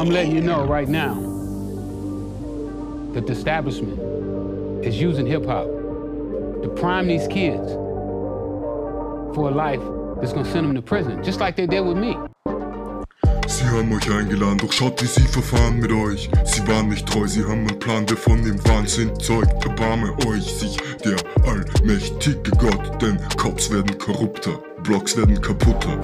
I'm letting you know right now that the establishment is using hip hop to prime these kids for a life that's gonna send them to prison, just like they did with me. Sie haben euch eingeladen, doch schaut, wie sie verfahren mit euch. Sie waren nicht treu, sie haben einen Plan, der von dem Wahnsinn zeugt. Erbarme euch, sich der allmächtige Gott, denn Cops werden korrupter. Blocks werden kaputter,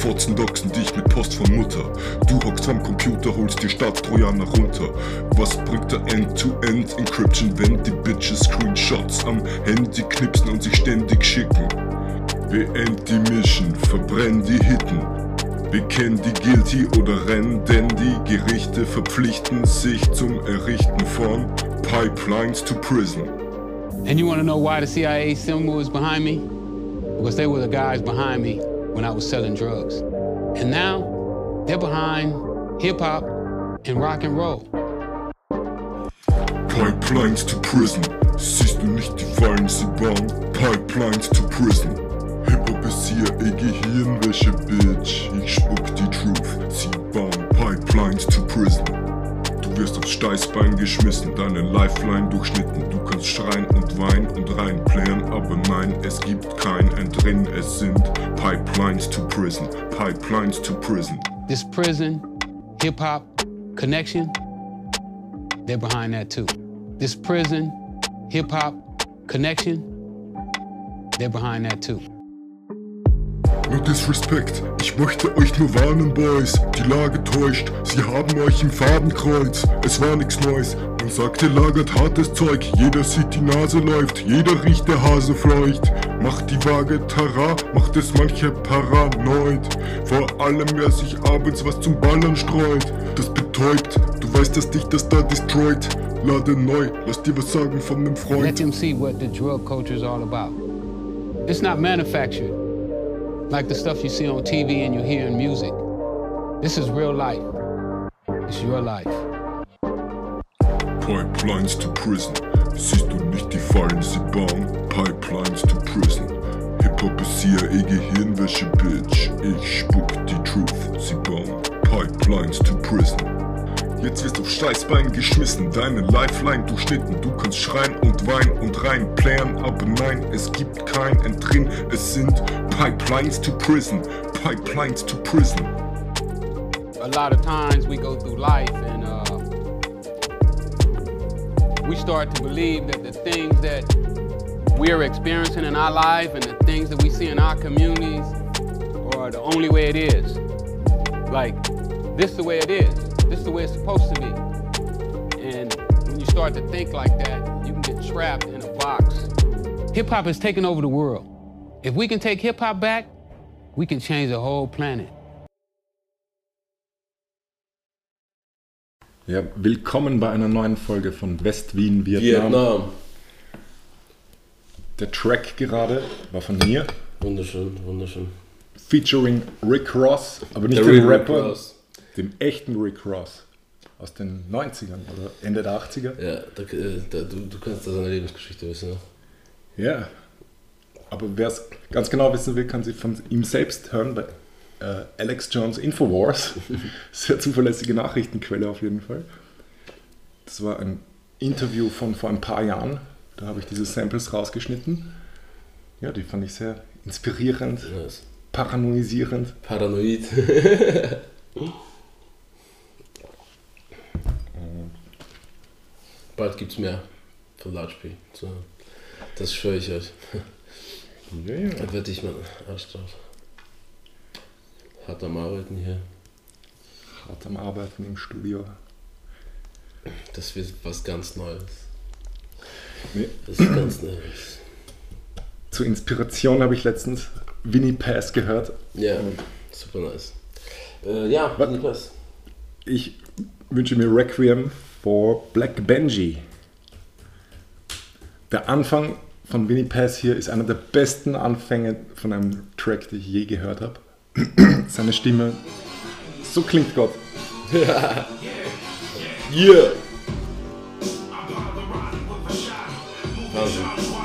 Fotzen doxen dich mit Post von Mutter. Du hockst am Computer, holst die Stadt Trojaner runter. Was bringt der End-to-End-Encryption, wenn die Bitches Screenshots am Handy knipsen und sich ständig schicken? Beend die Mission, verbrenn die Hitten. Bekenn die Guilty oder renn, denn die Gerichte verpflichten sich zum Errichten von Pipelines to Prison. And you wanna know why the CIA symbol is behind me? Because they were the guys behind me when I was selling drugs. And now they're behind hip hop and rock and roll. Pipelines to Prison. Siehst du nicht die Fallen, sie bauen Pipelines to Prison. Hip-Hop ist ey Gehirnwäsche, Bitch. Ich spuck die Truth, sie bauen Pipelines to Prison. Wirst aufs Steißbein geschmissen, deine Lifeline durchschnitten. Du kannst schreien und weinen und reinplayen, aber nein, es gibt kein Entrinnen. Es sind Pipelines to Prison, Pipelines to Prison. This prison hip hop connection, they're behind that too. This prison hip hop connection, they're behind that too. No disrespect, ich möchte euch nur warnen, Boys. Die Lage täuscht, sie haben euch im Fadenkreuz. Es war nix Neues. Man sagt, ihr lagert hartes Zeug. Jeder sieht, die Nase läuft, jeder riecht, der Hase fleucht. Macht die Waage Tara, macht es manche paranoid. Vor allem, wer sich abends was zum Ballern streut. Das betäubt, du weißt, dass dich das da destroyt. Lade neu, lass dir was sagen von nem Let Freund. them see what the drug culture is all about. It's not manufactured like the stuff you see on TV and you hear in music. This is real life. It's your life. Pipelines to Prison. Siehst du nicht die Fallen, sie bauen Pipelines to Prison. Hip-Hop ist hier, ey Gehirnwäsche, Bitch. Ich spuck die Truth, sie bauen Pipelines to Prison. Jetzt wirst du Scheißbein geschmissen, deine Lifeline durchschnitten. Du kannst schreien und weinen und reinplären, aber nein, es gibt kein. Es sind Pipelines to Prison, Pipelines to Prison. A lot of times we go through life and uh, we start to believe that the things that we're experiencing in our life and the things that we see in our communities are the only way it is. Like, this is the way it is. This is the way it's supposed to be. And when you start to think like that, you can get trapped in a box. Hip hop has taken over the world. If we can take hip hop back, we can change the whole planet. Ja, willkommen bei einer neuen Folge von West Wien, Vietnam. Vietnam. Der Track gerade war von mir, Wunderschön, wunderschön. featuring Rick Ross, aber nicht Der Rick Rapper, Ross. Dem echten Rick Ross aus den 90ern oder Ende der 80er. Ja, da, äh, da, du, du kannst da seine Lebensgeschichte wissen, ne? Ja, aber wer es ganz genau wissen will, kann sie von ihm selbst hören bei äh, Alex Jones Infowars. Sehr zuverlässige Nachrichtenquelle auf jeden Fall. Das war ein Interview von vor ein paar Jahren. Da habe ich diese Samples rausgeschnitten. Ja, die fand ich sehr inspirierend, Nice. paranoisierend. Paranoid. Bald gibt's mehr von Large P. So. Das schwöre ich euch. Ja, ja. Da werde ich mal Arsch drauf. Hart am Arbeiten hier. Hart am Arbeiten im Studio. Das wird was ganz Neues. Nee. Das ist ganz Neues. Zur Inspiration habe ich letztens Winnie Pass gehört. Ja, super nice. Äh, ja, Was? Niklas. Ich wünsche mir Requiem for Black Benji. Der Anfang von Winnie Pass hier ist einer der besten Anfänge von einem Track, den ich je gehört habe. Seine Stimme, so klingt Gott. Yeah! Wahnsinn.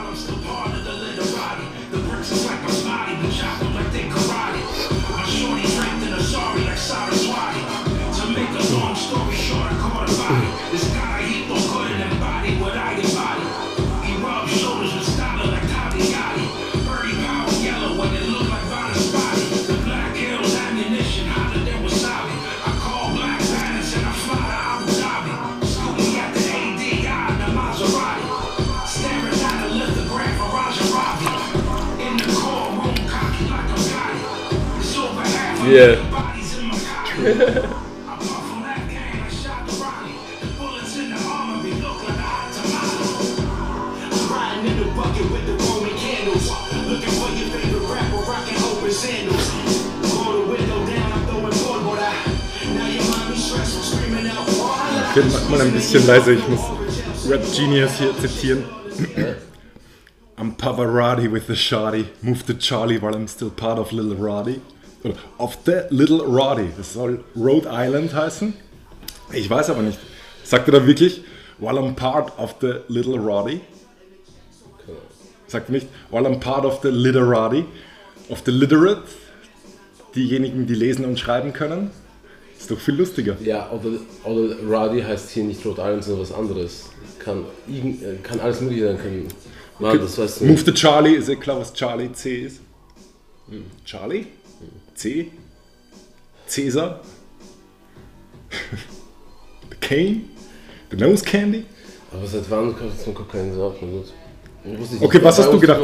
Yeah. Okay, mach mal ein bisschen leiser, ich muss Rap Genius hier zitieren. I'm Pavarotti with the Shotty, move to Charlie while I'm still part of Little Roddy. Of the Little Roddy, das soll Rhode Island heißen. Ich weiß aber nicht. Sagt er da wirklich, while I'm part of the Little Roddy? Sagt er nicht, while I'm part of the Literati, of the Literate, diejenigen, die lesen und schreiben können? Ist doch viel lustiger. Ja, oder, oder Radi heißt hier nicht Rhode Island, sondern was anderes. Kann, äh, kann alles mögliche sein. Kann, Mann, das weißt du Move to Charlie, ist ja klar, was Charlie C ist. Charlie? C? Caesar? The Cane? The Nose Candy? Aber seit wann kannst du Kokain wusste nicht. Okay, was hast du gedacht?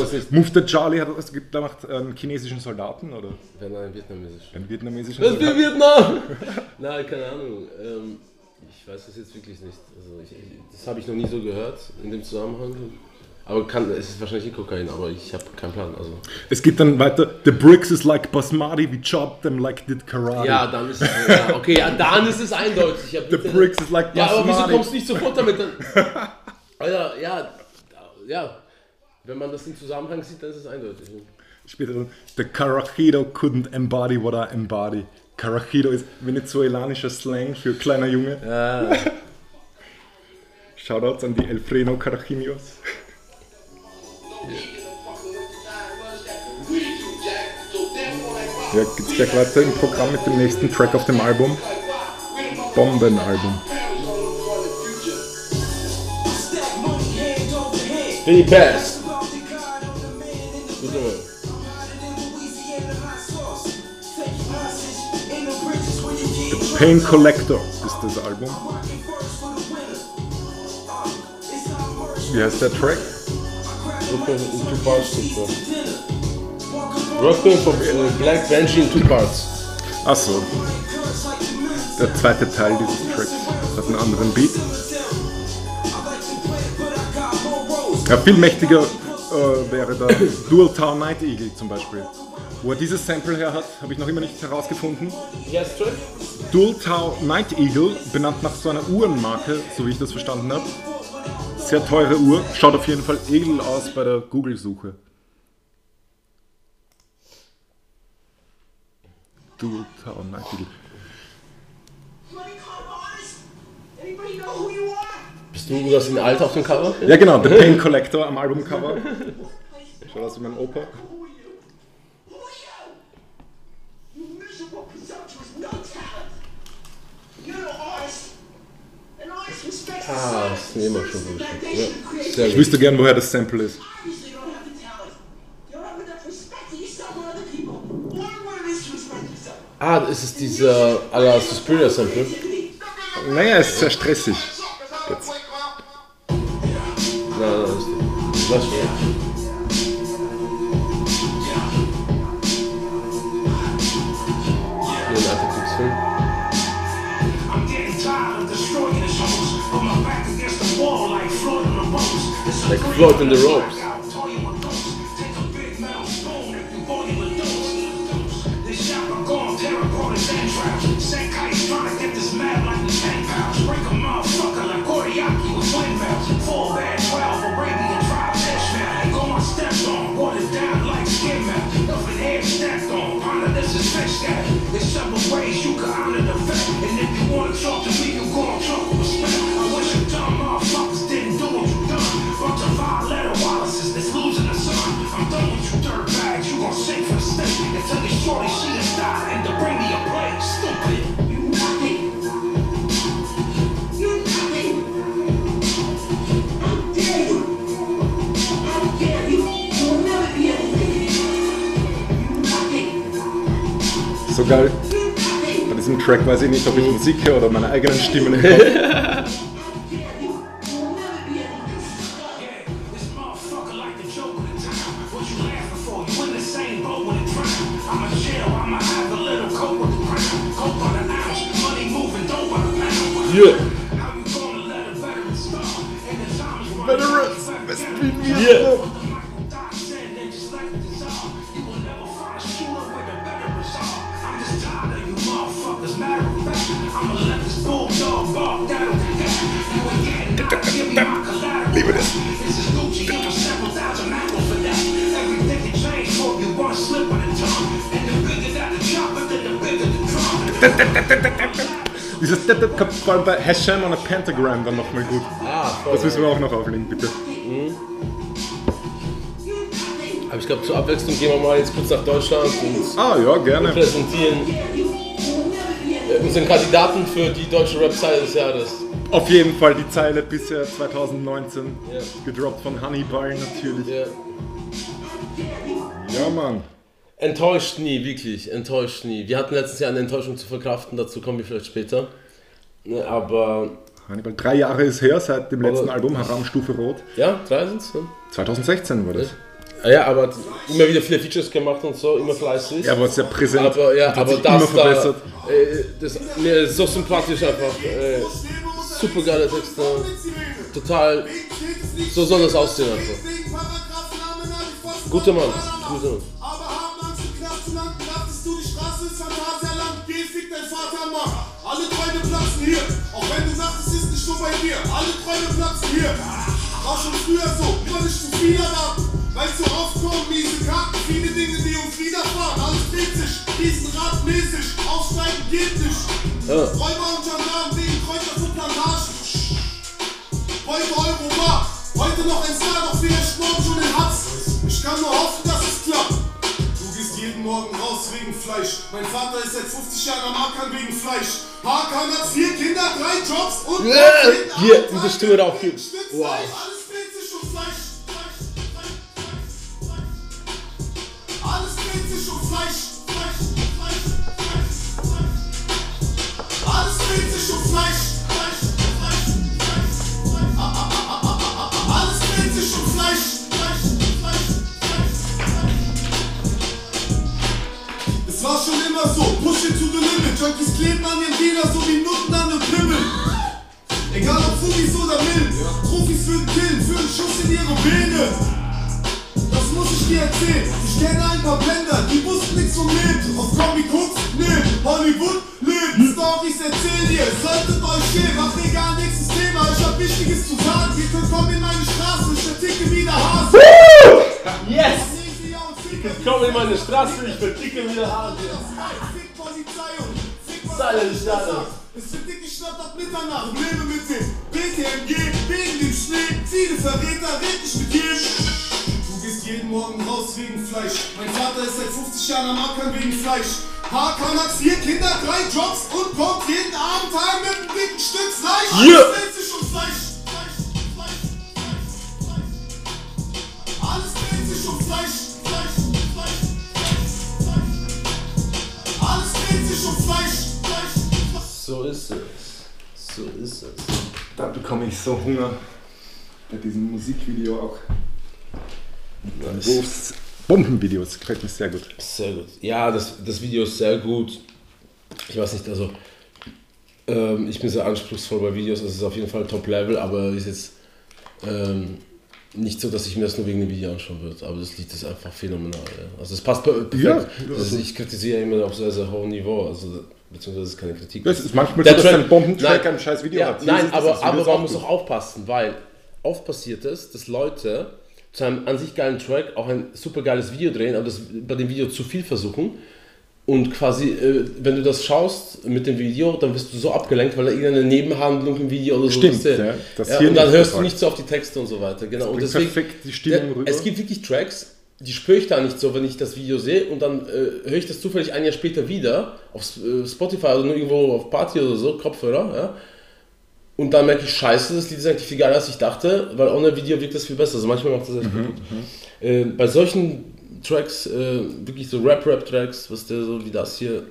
to Charlie hat das gemacht einen chinesischen Soldaten oder Wenn ein Vietnamesisch. einen vietnamesischen Was für Soldaten? Vietnam? Nein, keine Ahnung. Ähm, ich weiß das jetzt wirklich nicht. Also ich, das habe ich noch nie so gehört in dem Zusammenhang. Aber kann, es ist wahrscheinlich nicht Kokain, aber ich habe keinen Plan. Also. Es geht dann weiter. The bricks is like Basmati, we chopped them like did karate. Ja, dann ist es. Ja, okay, ja, dann ist es eindeutig. The bricks is like Ja, aber wieso Basmati. kommst du nicht sofort damit? Dann, Alter, ja, ja. Wenn man das im Zusammenhang sieht, dann ist es eindeutig. Später dann, the Carajito couldn't embody what I embody. Carajito ist venezuelanischer Slang für kleiner Junge. Ja. Shoutouts an die Elfreno Carajimios. Ja, geht's gleich weiter im Programm mit dem nächsten Track auf dem Album. Bombenalbum. Gut, Junge. The Pain Collector ist das Album. Wie heißt der Track? Brooklyn in two parts. super. Brooklyn von äh, Black Banshee in two parts. Achso. Der zweite Teil dieses Tracks hat einen anderen Beat. Ja, viel mächtiger äh, wäre da Dual Town Night Eagle zum Beispiel. Wo er dieses Sample her hat, habe ich noch immer nicht herausgefunden. Track? Dual Town Night Eagle, benannt nach so einer Uhrenmarke, so wie ich das verstanden habe. Sehr teure Uhr, schaut auf jeden Fall edel aus bei der Google-Suche. You are? Bist du das in Alter auf dem Cover? Ja genau, The Pain Collector am Albumcover. Schaut aus wie mein Opa. Who are you? Who are you? You miserable, presumptuous, no talent. You're no artist. An artist Ah, das ist mir immer schon gut. Ja, Ich wüsste gern, woher das Sample ist. Ah, es ist dieser à la Suspiria Sample. Naja, es ist sehr stressig. Jetzt. Nein, nein, das ist das schon. Like three Floyd on the minute ropes. so geil. Bei diesem Track weiß ich nicht, ob ich Musik höre oder meine eigenen Stimmen höre. Yeah. Veterans, yeah. Dieses kommt vor allem bei Hashem on a Pentagram dann nochmal gut. Ah, voll. Das müssen wir auch noch auflegen, bitte. Aber ich glaube, zur Abwechslung gehen wir mal jetzt kurz nach Deutschland und Ah ja, gerne. präsentieren unseren Kandidaten für die deutsche Website des Jahres. Auf jeden Fall die Zeile bisher 2019. Ja. Gedroppt von Hannibal natürlich. Ja. Ja, Mann. Enttäuscht nie, wirklich, enttäuscht nie. Wir hatten letztes Jahr eine Enttäuschung zu verkraften, dazu kommen wir vielleicht später. Ne, Aber, Hannibal, drei Jahre ist her seit dem letzten Aber- Album, Haram Stufe Rot. ja, drei sind's, ne? 2016 war das. Ja, aber hat immer wieder viele Features gemacht und so, immer fleißig. Er war sehr präsent. aber ja, aber sich immer das da, verbessert. äh, das, mir ist so sympathisch einfach. Äh, super geile Texte, total, so soll das aussehen einfach. Guter Mann, guter Mann. Alle Träume platzen hier. Auch wenn du sagst, es ist nicht so bei dir. Alle Träume platzen hier. War schon früher so, immer nicht zu viel erwarten. Weil zu oft kommen miese Karten, viele Dinge, die uns widerfahren. Alles dreht sich, riesenradmäßig. Aufsteigen geht nicht. Ja. Räuber und Gendarmen wegen Kräuter für Plantagen. Heute Euro war, heute noch ein Star, doch vielleicht morgen schon in Hass. Ich kann nur hoffen, dass es klappt. Jeden Morgen raus wegen Fleisch. Mein Vater ist seit 50 Jahren am Ackern wegen Fleisch. Hakan hat vier Kinder, drei Jobs und Ja, macht jeden hier, diese Stimme da auch. Stück Wow. Alles dreht sich um Fleisch. Alles dreht sich um Fleisch. Fleisch, Fleisch, Fleisch, Fleisch. Alles dreht sich um Fleisch, Es war schon immer so, push it to the limit. Junkies kleben an ihren Dealer so wie Nutten an einem Pimmel. Egal ob Fumis oder Mild, Profis würden killen für einen Schuss in ihre Beine. Das muss ich dir erzählen. Ich kenne ein paar Blender, die wussten nichts vom Leben. Auf Comic Hooks, nee, Hollywood, Leben. Stories erzählen ihr, solltet euch schämen. Macht egal, nächstes Thema, ich hab Wichtiges zu sagen. Ihr könnt kommen in meine Straße, ich verticke wie der Hase. Yes! Amnesia und Ficker, Komm in meine Straße, ich verticke wieder Haare. Fick Polizei und Fick. Es wird dick geschnappt ab Mitternacht. Lebe mit dem BTMG, wegen dem Schnee. Viele Verräter, red nicht mit jedem. Du gehst jeden Morgen raus wegen Fleisch. Mein Vater ist seit 50 Jahren am Ackern wegen Fleisch. Hakan hat vier Kinder, drei Jobs und kommt jeden Abend heim mit einem dicken Stück Fleisch. Yeah. Alles dreht sich um Fleisch. Fleisch, Fleisch, Fleisch, Fleisch. Alles dreht sich um Fleisch, So ist es. So ist es. Da bekomme ich so Hunger. Bei diesem Musikvideo auch. Wolfs Bombenvideos, gefällt mir sehr gut. Sehr gut. Ja, das, das Video ist sehr gut. Ich weiß nicht, also ähm, ich bin sehr anspruchsvoll bei Videos, es ist auf jeden Fall Top-Level, aber ist jetzt ähm, nicht so, dass ich mir das nur wegen dem Video anschauen würde. Aber das Lied ist einfach phänomenal. Ja. Also es passt per- perfekt. Ja, also ich kritisiere immer auf sehr, sehr hohem Niveau, also beziehungsweise es ist keine Kritik. Das ist manchmal Der so, dass ein Bombentrack Nein. ein scheiß Video ja, hat. Hier Nein, aber, das aber ist man muss auch aufpassen, weil oft passiert es, dass Leute zu einem an sich geilen Track auch ein super geiles Video drehen, aber das bei dem Video zu viel versuchen. Und quasi, äh, wenn du das schaust mit dem Video, dann wirst du so abgelenkt, weil da irgendeine Nebenhandlung im Video oder so Stimmt, ist. ja, das ja, und dann hörst du nicht so auf die Texte und so weiter. Genau. Und deswegen, perfekt die Stimmung der, rüber. Es gibt wirklich Tracks, die spüre ich da nicht so, wenn ich das Video sehe und dann äh, höre ich das zufällig ein Jahr später wieder auf äh, Spotify oder nur irgendwo auf Party oder so, Kopfhörer, ja. Und dann merke ich, scheiße, das Lied ist eigentlich viel geiler, als ich dachte, weil ohne Video wirkt das viel besser. Also manchmal macht das echt Mhm, gut. Äh, bei solchen Tracks, äh, wirklich so Rap-Rap-Tracks, was der so wie das hier,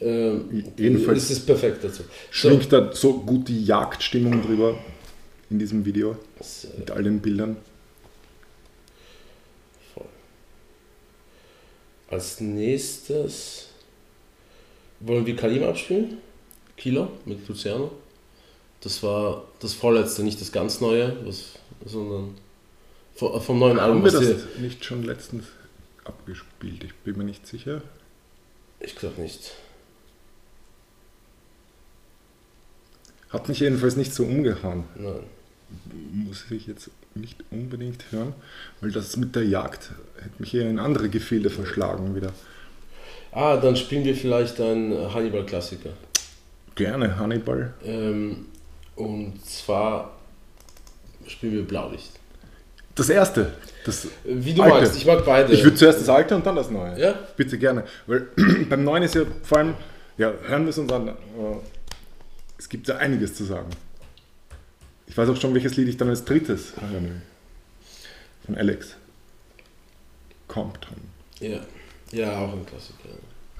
äh, Jedenfalls ist es perfekt dazu. schwingt da so gut die Jagdstimmung drüber in diesem Video So, mit all den Bildern. Voll. Als nächstes wollen wir Kalim abspielen. Kilo mit Luciano. Das war das vorletzte, nicht das ganz neue, was, sondern vom, vom neuen Album. Haben wir das nicht schon letztens abgespielt? Ich bin mir nicht sicher. Ich glaube nicht. Hat mich jedenfalls nicht so umgehauen. Nein. Muss ich jetzt nicht unbedingt hören, weil das mit der Jagd hätte mich eher in andere Gefilde verschlagen wieder. Ah, dann spielen wir vielleicht einen Hannibal-Klassiker. Gerne Hannibal. Ähm, und zwar spielen wir Blaulicht. Das erste. Das Wie du Alte. magst, ich mag beide. Ich würde zuerst das alte und dann das neue. Ja? Bitte gerne. Weil beim neuen ist ja vor allem, ja, hören wir es uns an. Äh, es gibt ja einiges zu sagen. Ich weiß auch schon, welches Lied ich dann als drittes hören. Von Alex. Compton. ja. ja, auch ein Klassiker.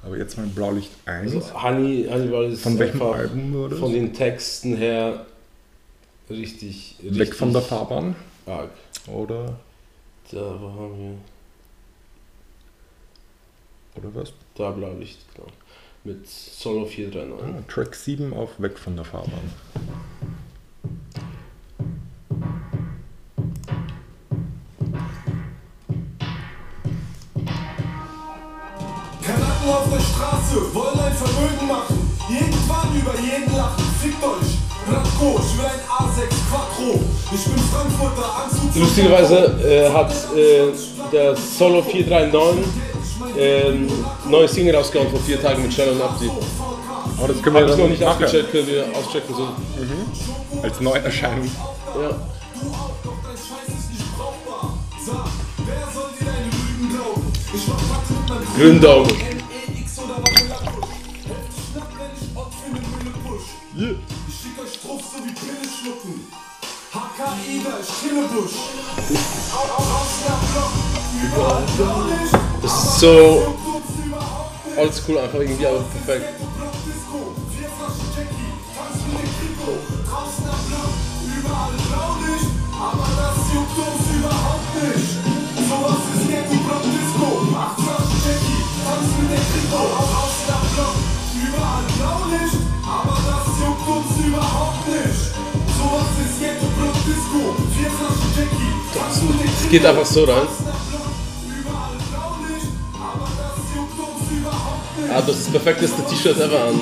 Aber jetzt mal Blaulicht 1. Also Honey, Hannibal ist von welchem Album wurde von den Texten her richtig, richtig Weg von der Fahrbahn? arg. Oder, Da wo haben wir oder was? da Blaulicht, genau. Mit Solo 439. Ah, Track 7 auf Weg von der Fahrbahn. Kanaken auf der Straße wollen ein Vermögen machen. Irgendwann über jeden lachen. Fickt euch. Ich will ein A6 Quattro. Ich bin Frankfurter Anzug. Lustigerweise äh, hat äh, der Solo 439 ähm, neue Single rausgehauen vor vier Tagen mit Shell und Abdi. Aber das können wir dann noch nicht nachher ausgecheckt, können wir auschecken. So. als Neuerscheinung. Ja. Sag, wer wie Pille schlucken. Raus der Block, überall Blaulicht. Das ist so oldschool einfach irgendwie, aber perfekt. Aber das juckt uns überhaupt nicht. Sowas ist Ghetto Block Disco. Acht Flaschen Jackie, tanz mit Block, überall Blaulicht. Geht einfach so rein. Ah, das ist das perfekteste T-Shirt ever an.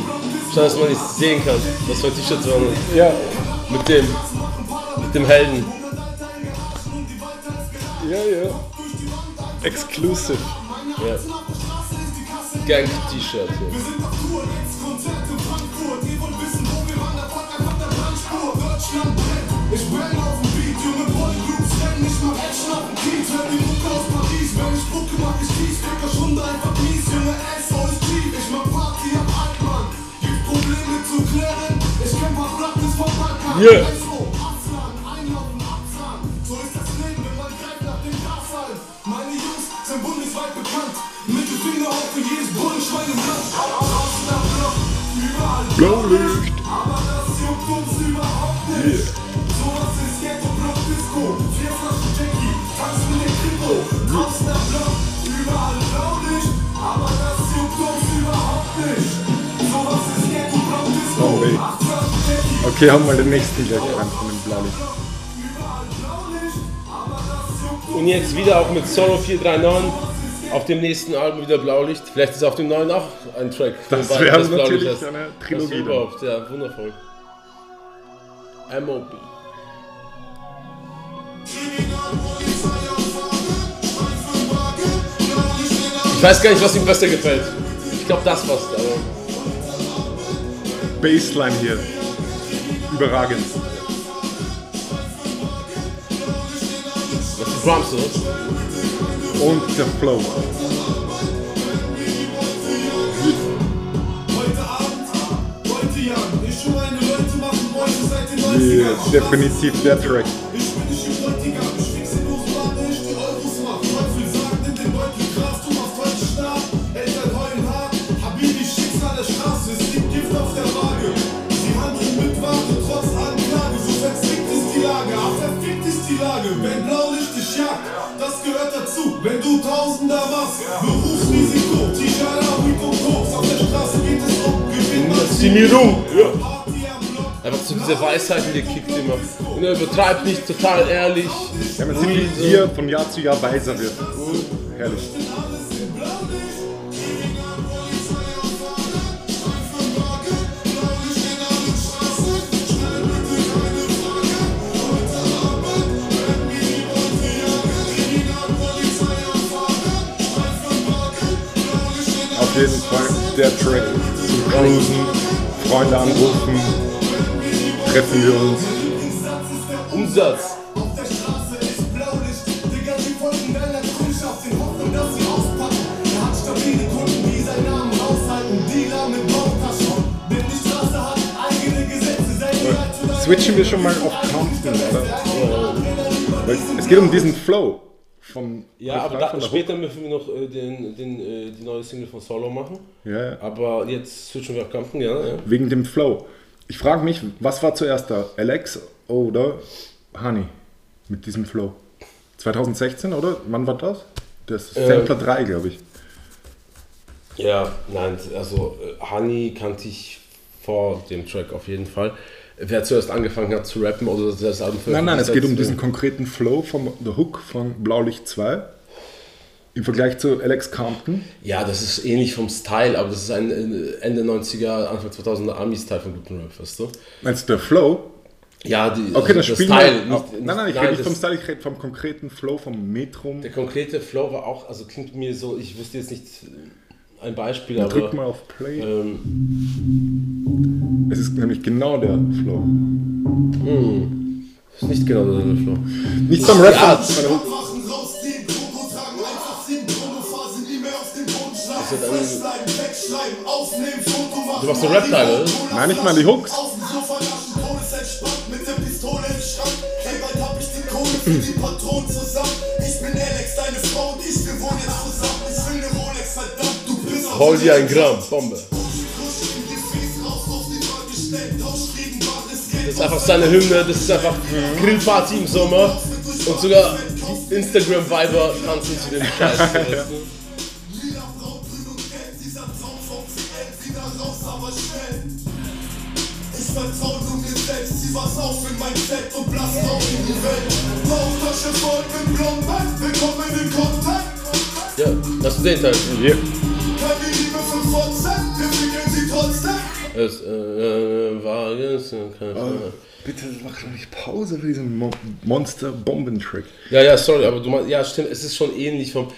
Schade, dass man nicht sehen kann, was für T-Shirts waren. Ja, Mit dem, mit dem Helden. ja, ja. Exclusive. Ja. Gang-T-Shirt. ich brenne auf dem Beat. Junge Boygroups rennen, ich mach Action auf dem Kiez. Hör die Mucke aus Paris, wenn ich Spucke mach, ich kies. Ficker Schunde einfach mies, Junge SOS Chief. Ich mach Party am Altmann, gibt Probleme zu klären. Ich kenn paar Blattes vom Balkan. Yeah. Okay, haben wir den nächsten gleich rein von dem Blaulicht. das Und jetzt wieder auch mit Solo 439 auf dem nächsten Album wieder Blaulicht. Vielleicht ist auf dem neuen auch ein Track. Das wäre das Blaulicht natürlich heißt. eine Das Trilogie dann. überhaupt, ja, wundervoll. MOB. Ich weiß gar nicht, was ihm besser gefällt. Ich glaube, das passt, aber. Bassline hier. Überragend. Was die Drums, oder? Und der Flow. Heute Abend, heute Jan. Ich und meine Leute machen Beute seit den 90ern. Yeah, definitiv der Track. Wenn du Tausender machst, Berufsrisiko, Tijara, Weed und Koks. Auf der Straße geht es um Gewinn, Similum. Ja. Einfach so diese Weisheiten, die kickt immer. Und er übertreibt nicht, total ehrlich. Ja, man sieht, wie hier von Jahr zu Jahr weiser wird. Herrlich. Auf jeden Fall der Track zum Cruisen, Freunde anrufen, treffen wir uns. Umsatz. Er Switchen wir schon mal auf Compton, oder? Es geht um diesen Flow. Vom Ja, aber Refrain da, von der später müssen wir noch äh, den, den, äh, die neue Single von Solo machen. Ja, ja. Aber jetzt switchen wir auf Kampen, ja. ja. Wegen dem Flow. Ich frage mich, was war zuerst da? Alex oder Honey mit diesem Flow? 2016, oder? Wann war das? Das Äh, Sampler 3, glaube ich. Ja, nein, also äh, Honey kannte ich vor dem Track auf jeden Fall. Wer zuerst angefangen hat zu rappen oder das Album Nein, nein, es geht um diesen konkreten Flow von The Hook von Blaulicht 2 im Vergleich zu Alex Compton. Ja, das ist ähnlich vom Style, aber das ist ein Ende 90er, Anfang 2000er Army-Style von guten Rap, weißt du? Meinst du der Flow? Ja, die, Okay, also das spielen Style, wir. nicht, nein, nein, ich rede nicht das- vom Style, ich rede vom konkreten Flow, vom Metrum. Der konkrete Flow war auch, also klingt mir so, ich wüsste jetzt nicht ein Beispiel, aber. Drück mal auf Play. Ähm, Es ist nämlich genau der Flow. ist nicht genau der Flow. Nicht Ja, aufnehmen, Foto machen. Du machst so Rap-Teile, oder? Nein, nicht mal die Hooks. Auf dem Sofa naschen, todesentspannt, mit der Pistole im Schrank. Ey, bald hab ich die Kohle für die Patronen zusammen. Ich bin Alex, deine Frau und ich, wir wohnen jetzt zusammen. Hol dir ein Gramm, Bombe. Das ist einfach seine Hymne, das ist einfach Grillparty im Sommer und sogar die Instagram-Viber tanzen zu dem Scheiß. du? Vertrau nur mir selbst, zieh was auf in mein Zelt und blass raus in die Welt. Bauchtasche voll mit Blombein, willkommen in Kontakt. Ja, hast du den Teil? Hier. Keine Liebe für Fotzen, wir ficken sie trotzdem. Es äh, war jetzt keine Frage. Bitte mach doch nicht Pause für diesen Mo Monster-Bomben-Trick. Ja, ja, sorry, aber du meinst, ja, stimmt, es ist schon ähnlich vom.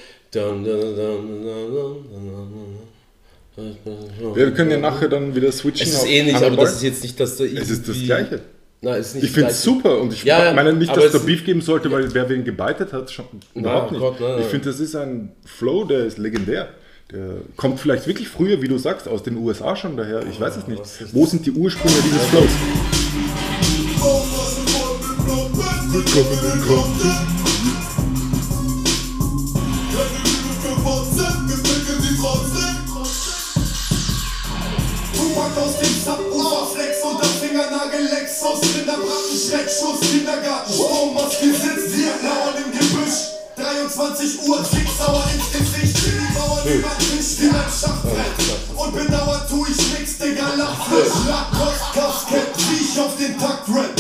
Wir können ja nachher dann wieder switchen. Es ist auf ähnlich, aber das ist jetzt nicht, dass da Es ist das Gleiche. Nein, es ist nicht Ich finde das es super und ich Ja, meine nicht, dass es da Beef geben sollte, weil wer wen gebeitet hat, schon überhaupt nicht. Gott, nein, nein. Ich finde, das ist ein Flow, der ist legendär. Der kommt vielleicht wirklich früher, wie du sagst, aus den USA schon daher. Ich weiß es nicht. Wo sind die Ursprünge dieses Flows? Fingernagel Lexus Rinderbraten, Schreckschuss, Kindergarten Strommaske sitzt hier lauern im Gebüsch 23 Uhr, Zicksauer ins Gesicht Die Mauern über den Tisch wie ein Schachbrett Und bedauert tu ich nix, Digga, Lachfleisch Lackkost, Kasket, wie ich auf den Takt rap.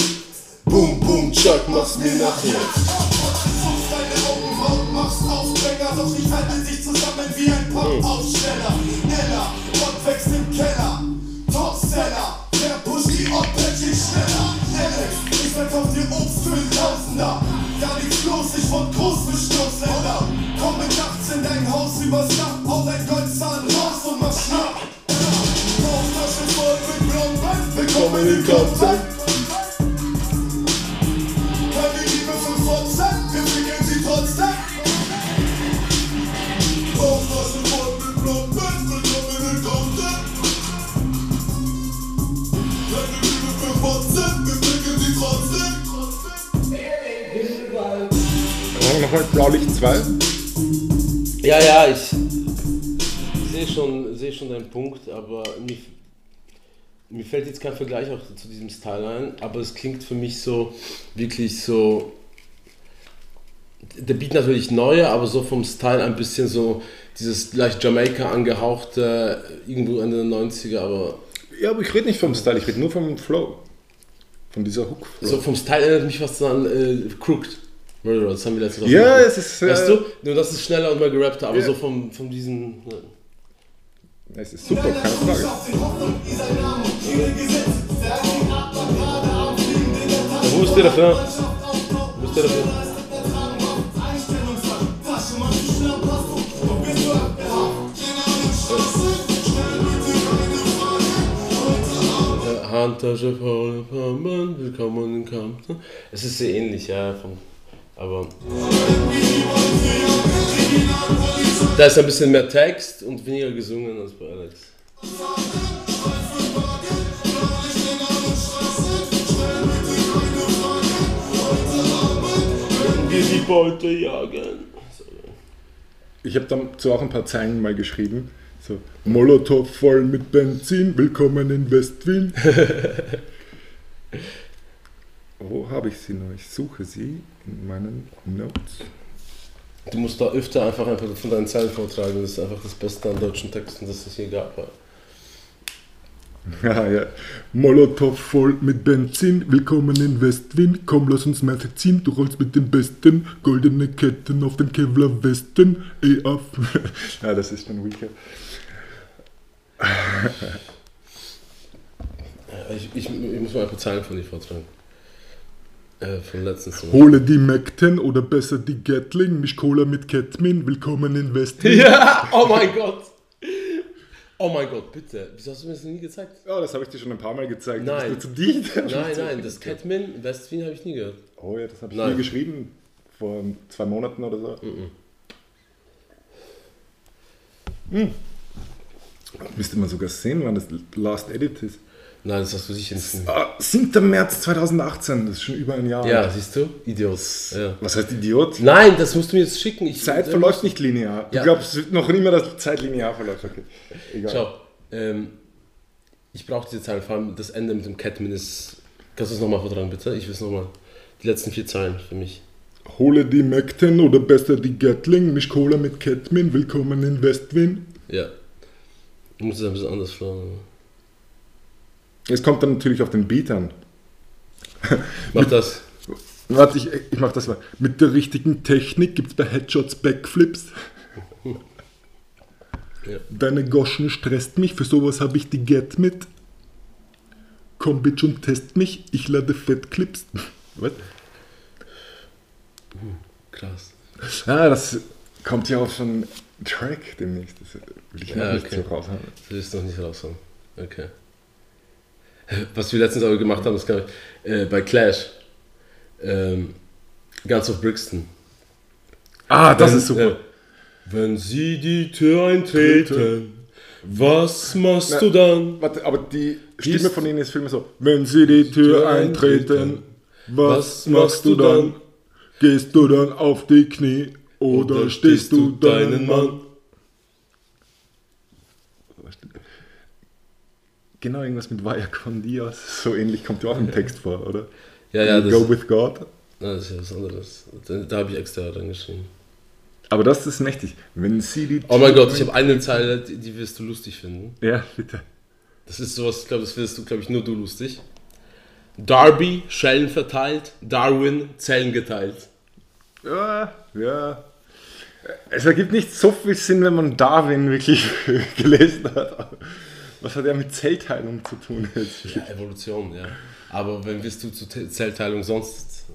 Boom, boom, Chuck, mach's mir nachher. Suchst deine Augen rot, machst Aufdränger Doch ich halte dich zusammen wie ein Pappaufsteller. Ella, Ott wächst im Keller. Topseller, wer pusht die plötzlich schneller. Alex, ich verkauf dir Obst für Tausender. Gar nichts los, ich wurde groß dein Haus übers Dach Hau dein Goldzahn raus und mach Schnapp Bauchtasche voll mit Blombein Willkommen in Kontakt keine Liebe für Fotzen, wir ficken sie trotzdem. Bauchtasche voll mit Blombein, willkommen in Kontakt. Keine Liebe für Fotzen, wir ficken sie trotzdem. Dann haben wir nochmal Blaulicht 2. Ja, ja, ich sehe schon, sehe schon deinen Punkt, aber mir, mir fällt jetzt kein Vergleich auch zu diesem Style ein, aber es klingt für mich so wirklich so. Der Beat natürlich neuer, aber so vom Style ein bisschen so dieses leicht Jamaika angehauchte, irgendwo Ende der 90er, aber Ja, aber ich rede nicht vom Style, ich rede nur vom Flow. Von dieser Hook. So vom Style erinnert mich fast an äh, Crooked. Murderer, das haben wir letztes Mal Ja, gemacht. es ist, äh, Weißt du? Nur das ist schneller und mehr gerappter, aber Ja. so vom, von diesen. Ja. Es ist super, keine Frage. Wo ist der dafür? Wo ist der dafür? Ja, Handtasche voller Mann, willkommen im Kampf. Es ist sehr ähnlich, ja, vom, aber. Da ist ein bisschen mehr Text und weniger gesungen als bei Alex. Wir die Beute jagen. Ich habe dazu auch ein paar Zeilen mal geschrieben. So, Molotow voll mit Benzin, willkommen in West-Wien. Wo habe ich sie noch? Ich suche sie in meinen Notes. Du musst da öfter einfach, einfach von deinen Zeilen vortragen. Das ist einfach das Beste an deutschen Texten, das es hier gab. Ja. Ja. Molotow voll mit Benzin, willkommen in West-Wien. Komm, lass uns mal verziehen, du rollst mit den Besten. Goldene Ketten auf den Kevlar-Westen. Ey, auf. ja, das ist schon weaker. Ich, ich, ich muss mal ein paar Zeilen von dir vortragen. Äh, von letztens. zum Hole die Macten oder besser die Gatling, nicht Cola mit Ketmin, willkommen in West-Wien. Ja, oh mein Gott. Oh mein Gott, bitte. Wieso hast du mir das nie gezeigt? Ja, das habe ich dir schon ein paar Mal gezeigt. Nein. Du bist dicht. Nein, nein, das Catman West-Wien habe ich nie gehört. Oh ja, das habe ich Nein. nie geschrieben. Vor zwei Monaten oder so. Hm. Müsste man sogar sehen, wann das Last Edit ist. Nein, das hast du sicher nicht. Ah, 7. März 2018, das ist schon über ein Jahr. Ja, siehst du? Idiot. Ja. Was heißt Idiot? Nein, das musst du mir jetzt schicken. Ich, Zeit verläuft nicht linear. Du Ja. glaubst noch immer, dass Zeit linear verläuft. Okay. Egal. Schau, ähm, ich brauche diese Zeilen, vor allem das Ende mit dem Catman ist. Kannst du es nochmal vortragen, bitte? Ich will es nochmal. Die letzten vier Zeilen für mich. Hole die Macten oder besser die Gatling, nicht Cola mit Ketmin, willkommen in West-Wien. Ja. Du musst es ein bisschen anders fragen. Es kommt dann natürlich auf den Beat an. Mach das. Warte, ich, ich mach das mal. Mit der richtigen Technik gibt's bei Headshots Backflips. Ja. Deine Goschen stresst mich, für sowas habe ich die Get mit. Komm Bitch und test mich, ich lade Fettclips. Was? Krass. Ah, das kommt ja auf so einen Track demnächst. Das will ich noch Ja, nicht okay. so raushauen. Das ist noch nicht raus. Okay. Was wir letztens aber gemacht haben, ist glaube ich, äh, bei Clash. Ähm, Guns of Brixton. Ah, das Wenn- ist super. äh, wenn sie die Tür eintreten, was machst du dann? Warte, aber die Stimme von ihnen ist vielmehr so: Wenn sie die Tür eintreten, eintreten, was machst du dann? Gehst du dann auf die Knie oder, stehst du deinen Mann? Genau, irgendwas mit Vaya con Dios. So ähnlich kommt ja auch im Text vor, oder? Ja, ja, Go das, with God. das ist ja was anderes. Da, da habe ich extra reingeschrieben. Aber das ist mächtig. Wenn sie die Oh mein Gott, ich habe eine Zeile, die, die wirst du lustig finden. Ja, bitte. Das ist sowas, ich glaube, das wirst du, glaube ich, nur du lustig. Darby, Schellen verteilt, Darwin, Zellen geteilt. Ja, ja. Es ergibt nicht so viel Sinn, wenn man Darwin wirklich gelesen hat. Was hat er mit Zellteilung zu tun jetzt? Ja, Evolution, ja. Aber wenn wirst du zur Te- Zellteilung sonst.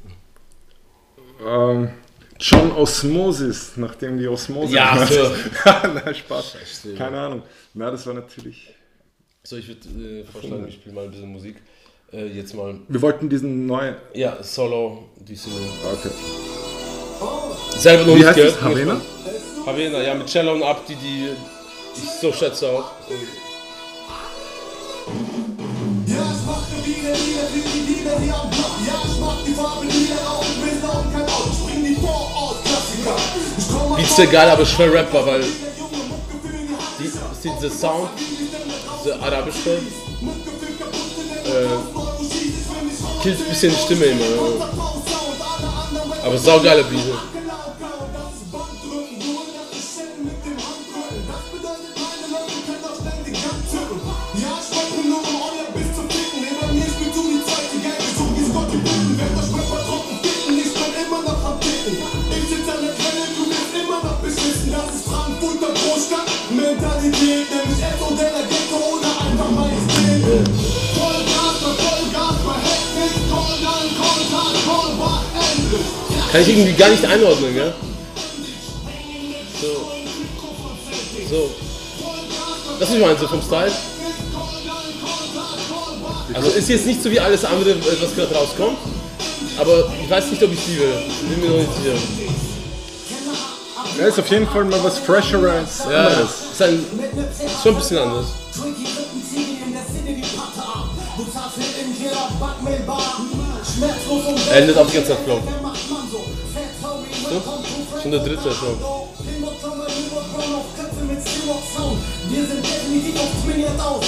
Ähm, John Osmosis, nachdem die Osmose. Ja, so. Na, Spaß. Scheiße. Keine Ahnung. Na, das war natürlich. So, ich würde äh, vorschlagen, wir spielen mal ein bisschen Musik. Äh, jetzt mal. Wir wollten diesen neuen. Ja, Solo, die sind. Okay. Selber noch Wie heißt gehört. das? Havena? Havena, ja, mit Cello und Abdi, die ich so schätze auch. Ja, ich mach die Lieder, Lieder für die Lieder hier am Block. Ja, ich mach die Farbe Lieder auf und will auch kein Auto. Ich bring die Vorort-Klassiker. Ich komm Beats sehr geil, aber schwer rapper, weil die, ist dieser Sound, dieser arabische, äh, killt ein bisschen die Stimme immer. Aber saugeile Beat. Frankfurter Großstadt. Mentalität, nämlich Echo der Ghetto oder einfach Majestät. Vollgas bei Vollgas bei Hektik, Call dann, Call Tag, Call war endlich. Kann ich irgendwie gar nicht einordnen, gell? So. Das ist mein so vom Style. Also ist jetzt nicht so wie alles andere, was gerade rauskommt. Aber ich weiß nicht, ob ich liebe. Bin mir noch nicht sicher. Ja, ist auf jeden Fall mal was Fresheres. Ja, anderes. ist, ein, ist schon ein bisschen anders. Er endet auf die ganze Zeit Flow. Schon der dritte schon. Wir sind definitiv auf aus.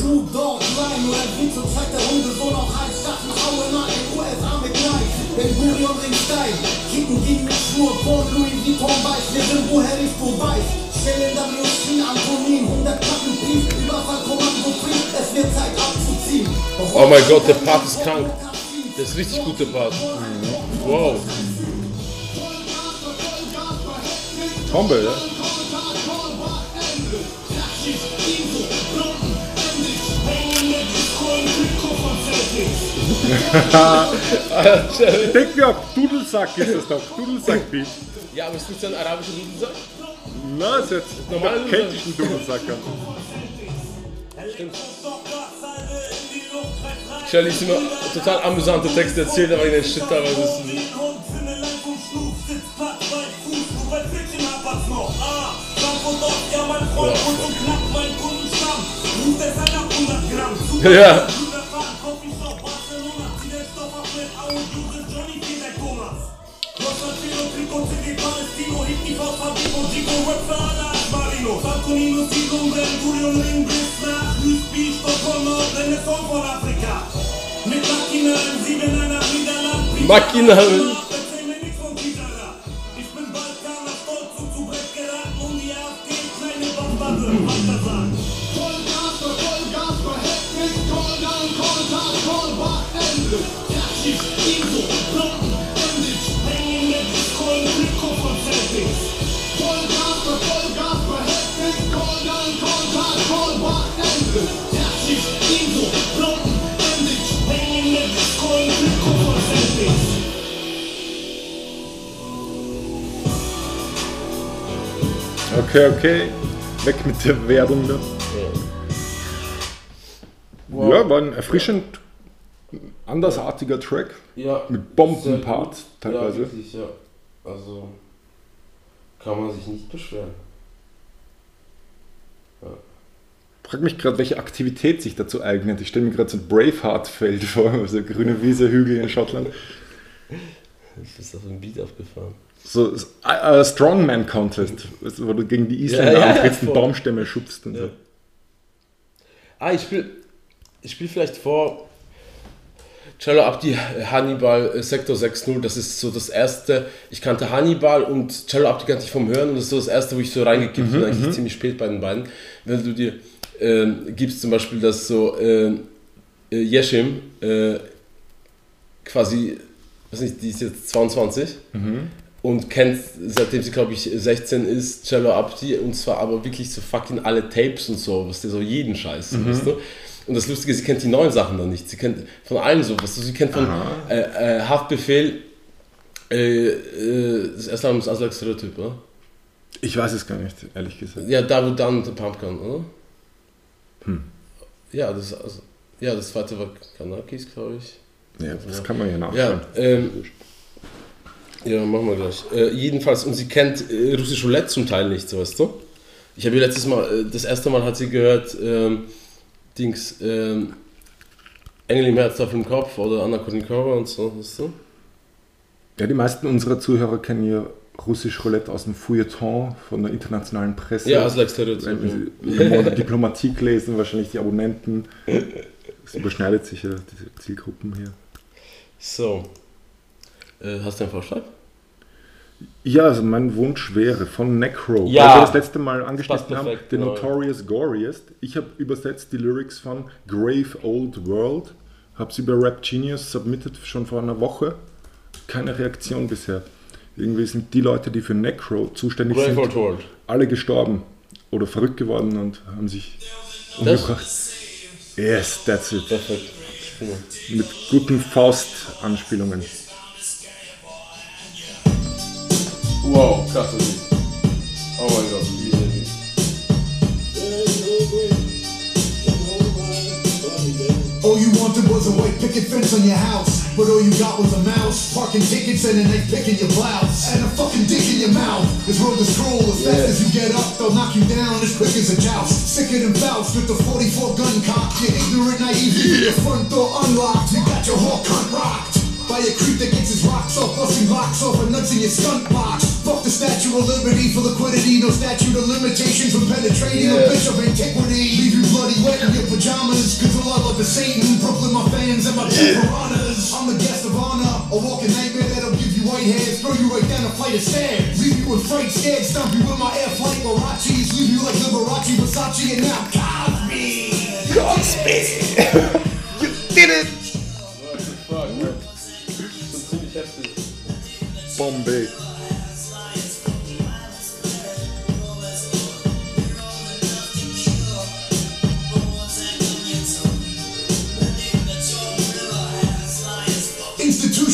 Snoop Dogg, Ryan oder Vito zeigt der Hundesohn auch heiß. Schaffen Aue den USA mit Knife. Ben Gurion ringt steil. Kicken gegen mit Schnur. Von Louis Vuitton weiß. Wir sind woher ich du weißt. Stellen WC, Antonin. 100 Platten Brief. Überfall, Kommando, Brief. Es wird Zeit abzuziehen. Oh mein Gott, der Part ist krank. Der ist richtig gut, der Part. Wow. Tombe, ja? Denk mir auf, Dudelsack ist das doch. Dudelsack-Beat. Ja, aber ist so ein arabischer Dudelsack? Na, ist jetzt Normal normal keltischen Dudelsack. an. Shirley ist immer total amüsante Texte erzählt, aber in den Shit teilweise ist Ja. consiglio palestino, ritmi fa fatti con dico rap sala, marino, salconino, sidon, ben gurion, linguista, free con Stockholm, ne sono per l'Africa Ne macchina, zibenana, guida la prima. Macchina. Okay, okay. Weg mit der Werbung da. Ja, war ein erfrischend andersartiger Track. Ja. Mit Bombenpart teilweise. Ja, wirklich, ja. Also kann man sich nicht beschweren. Frag mich gerade, welche Aktivität sich dazu eignet. Ich stelle mir gerade so ein Braveheart-Feld vor, also grüne Wiese, Hügel in Schottland. Du bist auf ein Beat aufgefahren. So ein Strongman-Contest, weißt du, wo du gegen die Isländer Ja, ja, antrittst und voll. Baumstämme schubst und Ja. so. Ah, ich spiele ich spiel vielleicht vor Cello Abdi Hannibal äh, Sektor 6.0. Das ist so das erste. Ich kannte Hannibal und Cello Abdi kannte ich vom Hören und das ist so das erste, wo ich so reingekippt bin, eigentlich ziemlich spät bei den beiden. Wenn du dir ähm, gibst zum Beispiel das so ähm, äh, Yeshim äh, quasi, weiß nicht, die ist jetzt 22 und kennt, seitdem sie glaube ich 16 ist, Cello Abdi und zwar aber wirklich so fucking alle Tapes und so, was der so jeden Scheiß, weißt du? Und das Lustige ist, sie kennt die neuen Sachen dann nicht. Sie kennt von allen so, was du, sie kennt von äh, äh, Haftbefehl, äh, äh, das erste Album ist Aslak Stereotyp, oder? Ich weiß es gar nicht, ehrlich gesagt. Ja, Double Down the Pumpkin, oder? Ja, das, also, ja, das zweite war Kanakis, glaube ich. Ja, das kann man ja Ja, nachschauen. ähm, ja, machen wir gleich. Äh, jedenfalls, und sie kennt äh, Russisch Roulette zum Teil nicht, so weißt du? Ich habe ihr letztes Mal, äh, das erste Mal hat sie gehört, ähm, Dings, ähm, Engel im Herz auf dem Kopf oder Anna Kournikova und so, weißt du? Ja, die meisten unserer Zuhörer kennen ja russisch Roulette aus dem Feuilleton von der internationalen Presse. Ja, Aslak Stereotyp. Wenn sie Diplomatique lesen, wahrscheinlich die Abonnenten. Es überschneidet sich ja diese Zielgruppen hier. So. Äh, hast du einen Vorschlag? Ja, also mein Wunsch wäre von Necro, Ja. weil wir das letzte Mal angeschnitten haben, The genau. Notorious Goriest. Ich habe übersetzt die Lyrics von Grave Old World, habe sie bei Rap Genius submitted schon vor einer Woche. Keine Reaktion bisher. irgendwie sind die Leute, die für Necro zuständig Brave sind, Old World. alle gestorben oder verrückt geworden und haben sich umgebracht. Yes, that's it. Perfekt. Mit guten Faust-Anspielungen. Klasse Lied. Oh mein Gott, wie Lied. All you wanted was a white picket fence on your house. But all you got was a mouse, parking tickets and a knife picking your blouse. And a fucking dick in your mouth. This road is cruel. As fast as you get up, they'll knock you down as quick as a joust. Sicker than Faust with the 44 gun cock. You're ignorant, naive, you get your front door unlocked. You got your whole cunt rocked. By a creep that gets his rocks off, busting locks off and nuts in your skunk box. Fuck the Statue of Liberty for liquidity, no statute of limitations for penetrating a bitch of antiquity. Leave you bloody wet in your pajamas, cause a lot like the Satan. Brooklyn, my fans and my two piranhas. I'm a guest of honor, a walking nightmare that'll give you white hairs, throw you right down a flight of stairs. Leave you with fright, scared, stomp you with my air flight Warachis. Leave you like Liberace, Versace, and now Cosby. Fuck, man. Schon ziemlich heftig. Bombay.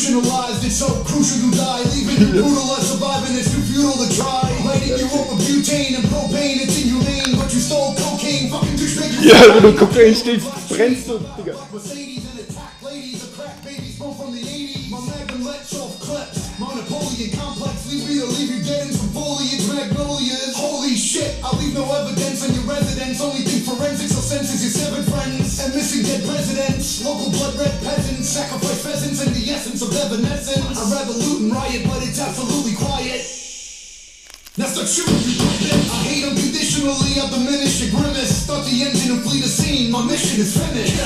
Institutionalized, it's so crucial you die. Leaving you brutal as surviving, it's too futile to try. Lighting you up with butane and propane, it's inhumane. But you stole cocaine, fucking douchebag. Ja, wenn du Kokain stinkst, brennst du, Digga. Mercedes and attack ladies, a crack baby smoke from the 80s. My Magnum lets off clips. My Napoleon complex, leave me to leave you dead in some foliage, magnolias. Holy shit, I'll leave no evidence on your residence. Only think forensics will census your seven friends and missing dead presidents. Local blood red peasants, sacrifice pheasants and the essence of evanescence. I'd rather loot and riot, but it's absolutely quiet. Now start shooting you with it. I hate unconditionally, I'll diminish your grimace. Start the engine and flee the scene, my mission is finished.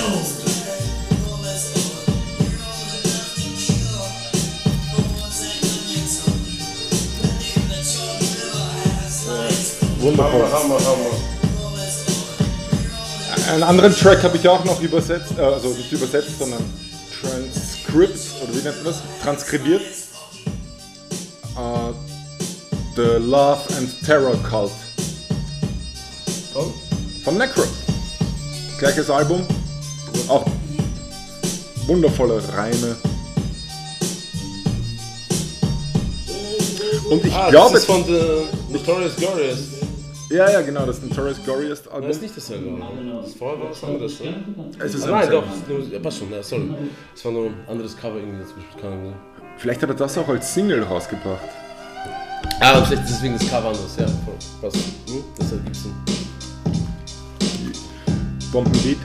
Wundervoll. Hammer, Hammer, Hammer. Einen anderen Track habe ich auch noch übersetzt, äh, also nicht übersetzt, sondern transcript, oder wie nennt man das? Transkribiert. Äh, The Love and Terror Cult Komm. von Necro. Gleiches Album, auch wundervolle Reime. Und ich Ah, glaube, das ist von The Notorious Glorious. Ja, ja, genau, das Notorious Glorious Album. Das ist nicht dasselbe. Das vorher war was anderes, ne? Es ist Ah, ein nein, doch. ist Nur, ja, passt schon, ja, sorry. Es war nur ein anderes Cover irgendwie dazwischen. Keine Ahnung. Vielleicht hat er das auch als Single rausgebracht. Ah, und vielleicht ist deswegen das Cover anders. Ja, voll. Passt. Hm? Deshalb gibt's einen. Bombenbeat.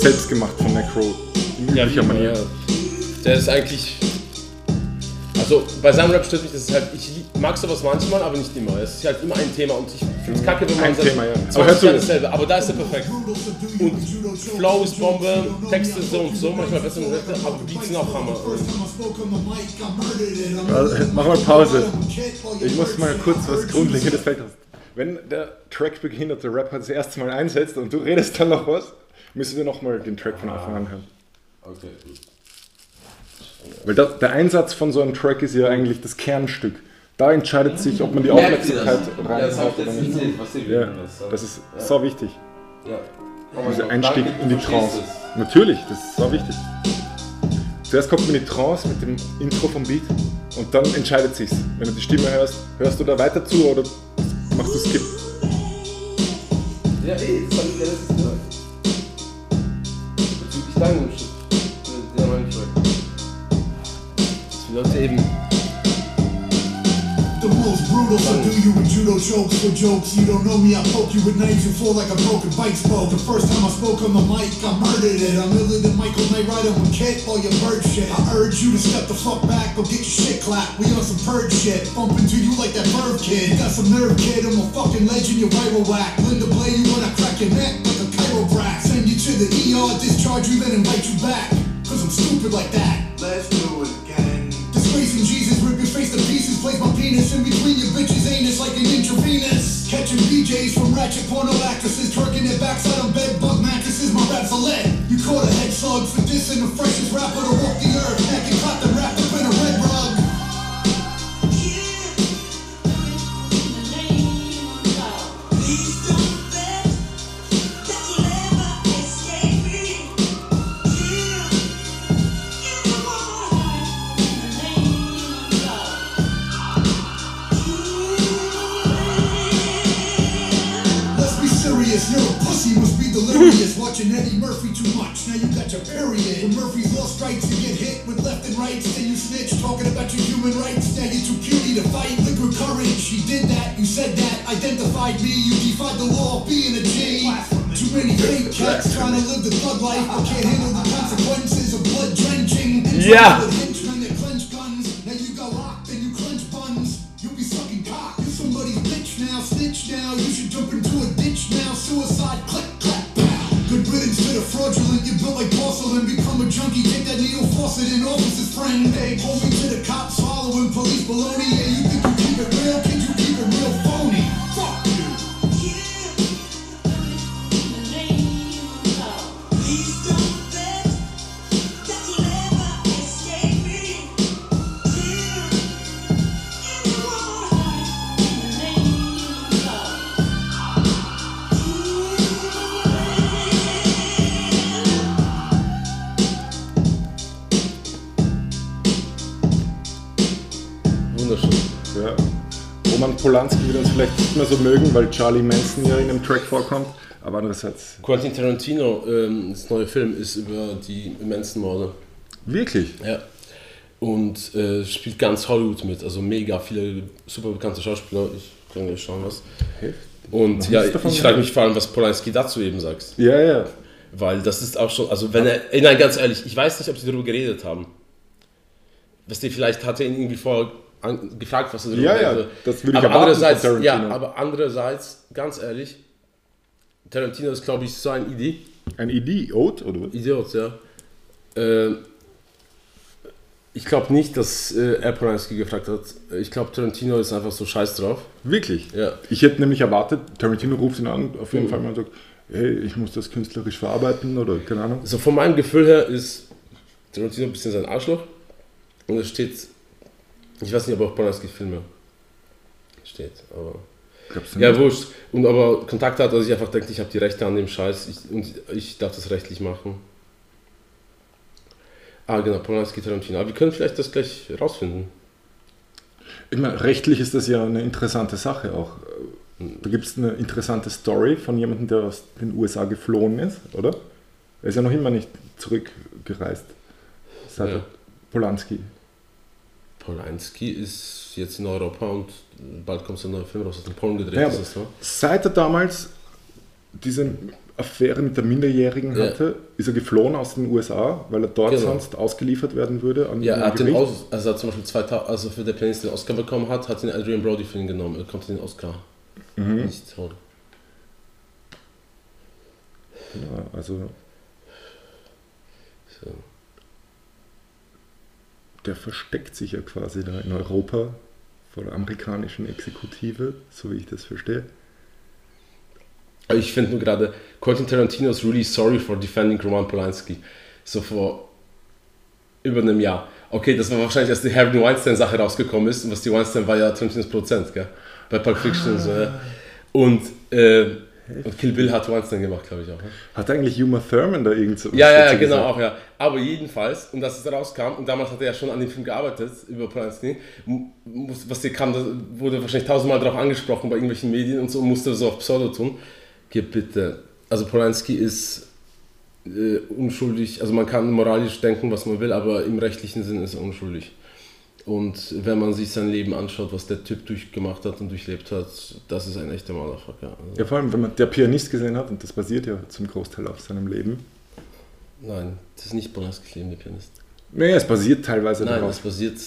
Selbst gemacht von Necro. In Ja, üblicher wie Manier. ja. Der ist eigentlich. Also bei seinem Rap stört mich, das ist halt, ich mag sowas manchmal, aber nicht immer. Es ist halt immer ein Thema und ich finde es kacke, wenn man Ein sagt, Thema, ja. Aber war hör zu. ja dasselbe, aber da ist er perfekt. Und Flow ist Bombe, Texte so und so, manchmal besser und besser, aber Beats sind auch Hammer. Also, mach mal Pause. Ich muss mal kurz was Grundlegendes fällt. Wenn der Track-behinderte Rapper das erste Mal einsetzt und du redest dann noch was, müssen wir nochmal den Track von Anfang an hören. Okay, gut. Weil da, der Einsatz von so einem Track ist ja eigentlich das Kernstück. Da entscheidet sich, ob man die Aufmerksamkeit reinhaut oder nicht. Ja, das ist so wichtig. Ja. Dieser Einstieg in die Trance. Natürlich, das ist so wichtig. Zuerst kommt man in die Trance mit dem Intro vom Beat und dann entscheidet sich's. Wenn du die Stimme hörst, hörst du da weiter zu oder machst du Skip? Ja, eh, das fand ich letztes Mal. Bezüglich deinem Stück. Der mein Track. Dass die Leute eben. The most brutal, so do you with judo chokes for jokes. You don't know me, I poke you with knives, you fall like a broken bike spoke. The first time I spoke on the mic, I murdered it. I'm iller than Michael Knight Rider with Kit all your bird shit. I urge you to step the fuck back or get your shit clapped. We on some purge shit, bump into you like that bird kid. You got some nerve, kid, I'm a fucking legend, you viral whack. Linda Blay, you wanna crack your neck like a chiropract. Send you to the ER, discharge you, then invite you back. Cause I'm stupid like that. Let's do it again. Disgracing Jesus, rip your face to pieces, place my penis in between your bitches' anus like an intravenous. Catching BJs from ratchet porno actresses, twerking their backside on bed bug mattresses, my rap's a lead. You caught a head slug for dissing the freshest rapper to walk the earth, neck delirious watching Eddie Murphy too much. Now you got your period. When Murphy's lost rights, you get hit with left and rights. Then you snitch, talking about your human rights. Now you're too cutie to fight. Liquid courage, she did that, you said that, identified me. You defied the law being a G. Too many fake cats trying to live the thug life, but can't handle the consequences of blood drenching. Yeah. with henchmen that clench guns. Now you got locked and you clench buns. You'll be sucking cock. You're somebody's bitch now, snitch now. You should jump into a ditch now. Suicide, click. Good riddance to fraudulent. You built like porcelain. Become a junkie. Take that needle faucet in officer's friend. Hey, hold me to the cops, following police baloney. Yeah, you think you keep it real? Kid, you keep it real phony. Polanski wird uns vielleicht nicht mehr so mögen, weil Charlie Manson ja in dem Track vorkommt. Aber andererseits, Quentin Tarantino, ähm, das neue Film ist über die Manson-Morde. wirklich. Ja. Und äh, spielt ganz Hollywood mit, also mega viele super bekannte Schauspieler. Ich kann gleich schauen, was. Und Noch ja, ich frage mich vor allem, was Polanski dazu eben sagt. Ja, ja. Weil das ist auch schon, also wenn er, nein, ganz ehrlich, ich weiß nicht, ob sie darüber geredet haben. Weißt du, vielleicht hat er ihn irgendwie vorher an, gefragt, was er darüber Ja, ja, redet. das würde ich aber andererseits. Ja, aber andererseits, ganz ehrlich, Tarantino ist, glaube ich, so ein Idi Ein Idiot, oder was? Idiot, ja. Ähm, ich glaube nicht, dass äh, er Polanski gefragt hat. Ich glaube, Tarantino ist einfach so scheiß drauf. Wirklich? Ja. Ich hätte nämlich erwartet, Tarantino ruft ihn an, auf jeden Fall mal und sagt, hey, ich muss das künstlerisch verarbeiten oder keine Ahnung. Also von meinem Gefühl her ist Tarantino ein bisschen sein Arschloch. Und es steht, ich weiß nicht, ob auch Polanski Filme steht, aber... Ja, wurscht. Und aber Kontakt hat, also ich einfach denke, ich habe die Rechte an dem Scheiß ich, und ich darf das rechtlich machen. Ah, genau, Polanski, Tarantino. Aber wir können vielleicht das gleich rausfinden. Ich meine, rechtlich ist das ja eine interessante Sache auch. Da gibt es eine interessante Story von jemandem, der aus den USA geflohen ist, oder? Er ist ja noch immer nicht zurückgereist. Seit Ja. Polanski. Polanski ist jetzt in Europa und bald kommt so ein neuer Film raus, aus in Polen gedreht Ja, ist ne? Seit er damals diese Affäre mit der Minderjährigen Ja. hatte, ist er geflohen aus den USA, weil er dort Genau. sonst ausgeliefert werden würde. Ja, er hat den. Aus, also er hat zum Beispiel 2000, also für der Pianist den Oscar bekommen hat, hat den Adrian Brody für ihn genommen. Er konnte den Oscar Mhm. nicht holen. Ja, also So. Der versteckt sich ja quasi da in Europa vor der amerikanischen Exekutive, so wie ich das verstehe. Ich finde nur gerade, Quentin Tarantino is really sorry for defending Roman Polanski. So vor über einem Jahr. Okay, das war wahrscheinlich, als die Harvey Weinstein-Sache rausgekommen ist. Und was die Weinstein war ja Tarantinos Produzent, gell? Bei Pulp Fiction und so, ja. Und, äh, und Kill Bill hat Weinstein gemacht, glaube ich auch. Ne? Hat eigentlich Uma Thurman da irgend so Ja, ja, genau, gesagt? auch, ja. Aber jedenfalls, und dass es rauskam, und damals hat er ja schon an dem Film gearbeitet, über Polanski, was dir kam, da wurde wahrscheinlich tausendmal darauf angesprochen bei irgendwelchen Medien und so, und musste so auf Pseudo tun. Gib bitte. Also Polanski ist äh, unschuldig, also man kann moralisch denken, was man will, aber im rechtlichen Sinn ist er unschuldig. Und wenn man sich sein Leben anschaut, was der Typ durchgemacht hat und durchlebt hat, das ist ein echter Motherfucker. Also, Ja, vor allem, wenn man der Pianist gesehen hat, und das basiert ja zum Großteil auf seinem Leben. Nein, das ist nicht Polanskis Leben, der Pianist. Naja, es basiert teilweise Nein, darauf. es basiert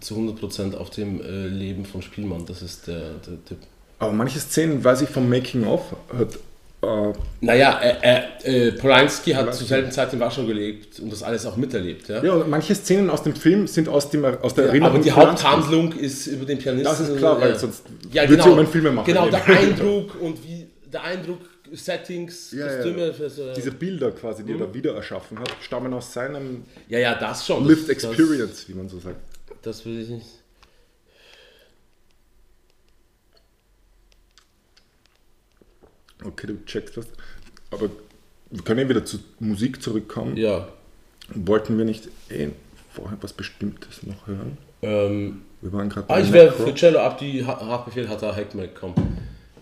zu 100% auf dem äh, Leben von Spielmann. Das ist der, der Tipp. Aber manche Szenen, weiß ich vom Making-of, hat äh, Naja, äh, äh, Polanski hat zur selben Zeit in Warschau gelebt und das alles auch miterlebt. Ja? Ja, und manche Szenen aus dem Film sind aus, dem, aus der Erinnerung. aber die. Haupthandlung ist über den Pianisten. Das ist klar, weil ja. sonst ja, würde genau, um einen Filmemacher Genau, reden. der Eindruck und wie der Eindruck, Settings, Ja, ja. Kostüme. für so- Diese Bilder quasi, die er da wieder erschaffen hat, stammen aus seinem ja, ja, das schon. Lived das, Experience, wie man so sagt. Das, das will ich nicht. Okay, du checkst das. Aber wir können ja wieder zur Musik zurückkommen. Ja. Wollten wir nicht eh vorher was Bestimmtes noch hören? Ähm, Wir waren gerade ah, ich wäre für Cello ab die Ha- Haftbefehl hat er Hackmack kommen.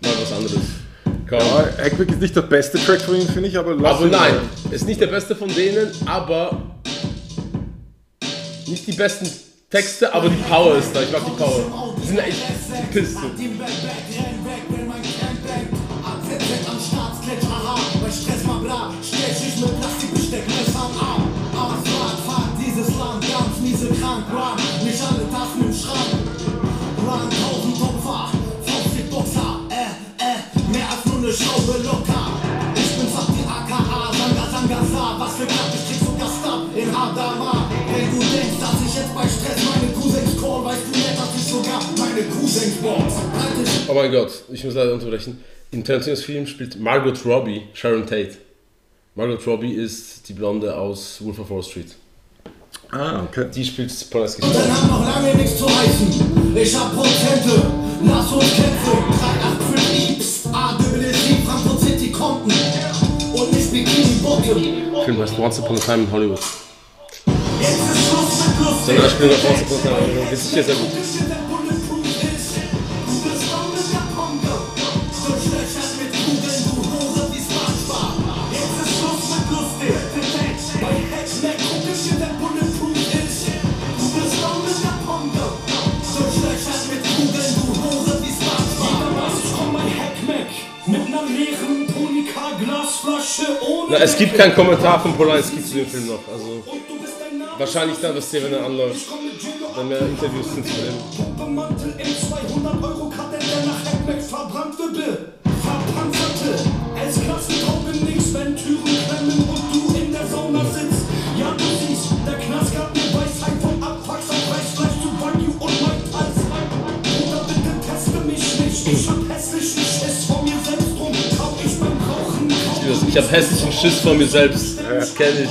Mal was anderes. Kaum. Ja, Hackback ist nicht der beste Track von ihm, finde ich, aber lass Aber nein, mal. ist nicht der beste von denen, aber nicht die besten Texte, aber die Power ist da. Ich mag die Power. Die sind echt die Pisten. Für Klapp, ich krieg sogar Stab in Hadama. Wenn du denkst, dass ich jetzt bei Stress meine Cousins call, weißt du nicht, dass ich sogar meine Cousins box. Oh mein Gott, ich muss leider unterbrechen. Im Tarantinos Film spielt Margot Robbie Sharon Tate. Margot Robbie ist die Blonde aus Wolf of Wall Street. Ah, okay. Die spielt Polanski. Dann haben noch lange nichts zu heißen. Ich hab Prozente, lass uns kämpfen. Film heißt Once Upon a Time in Hollywood. Da spielt auch Once Upon a Time in Hollywood. Das ist sicher sehr gut. Na, es gibt keinen Kommentar von Polanski zu dem Film noch. Also wahrscheinlich dann, dass der, wenn er anläuft, dann mehr Interviews sind zu dem. Ich habe hässlichen Schiss vor mir selbst. Das kenne ich.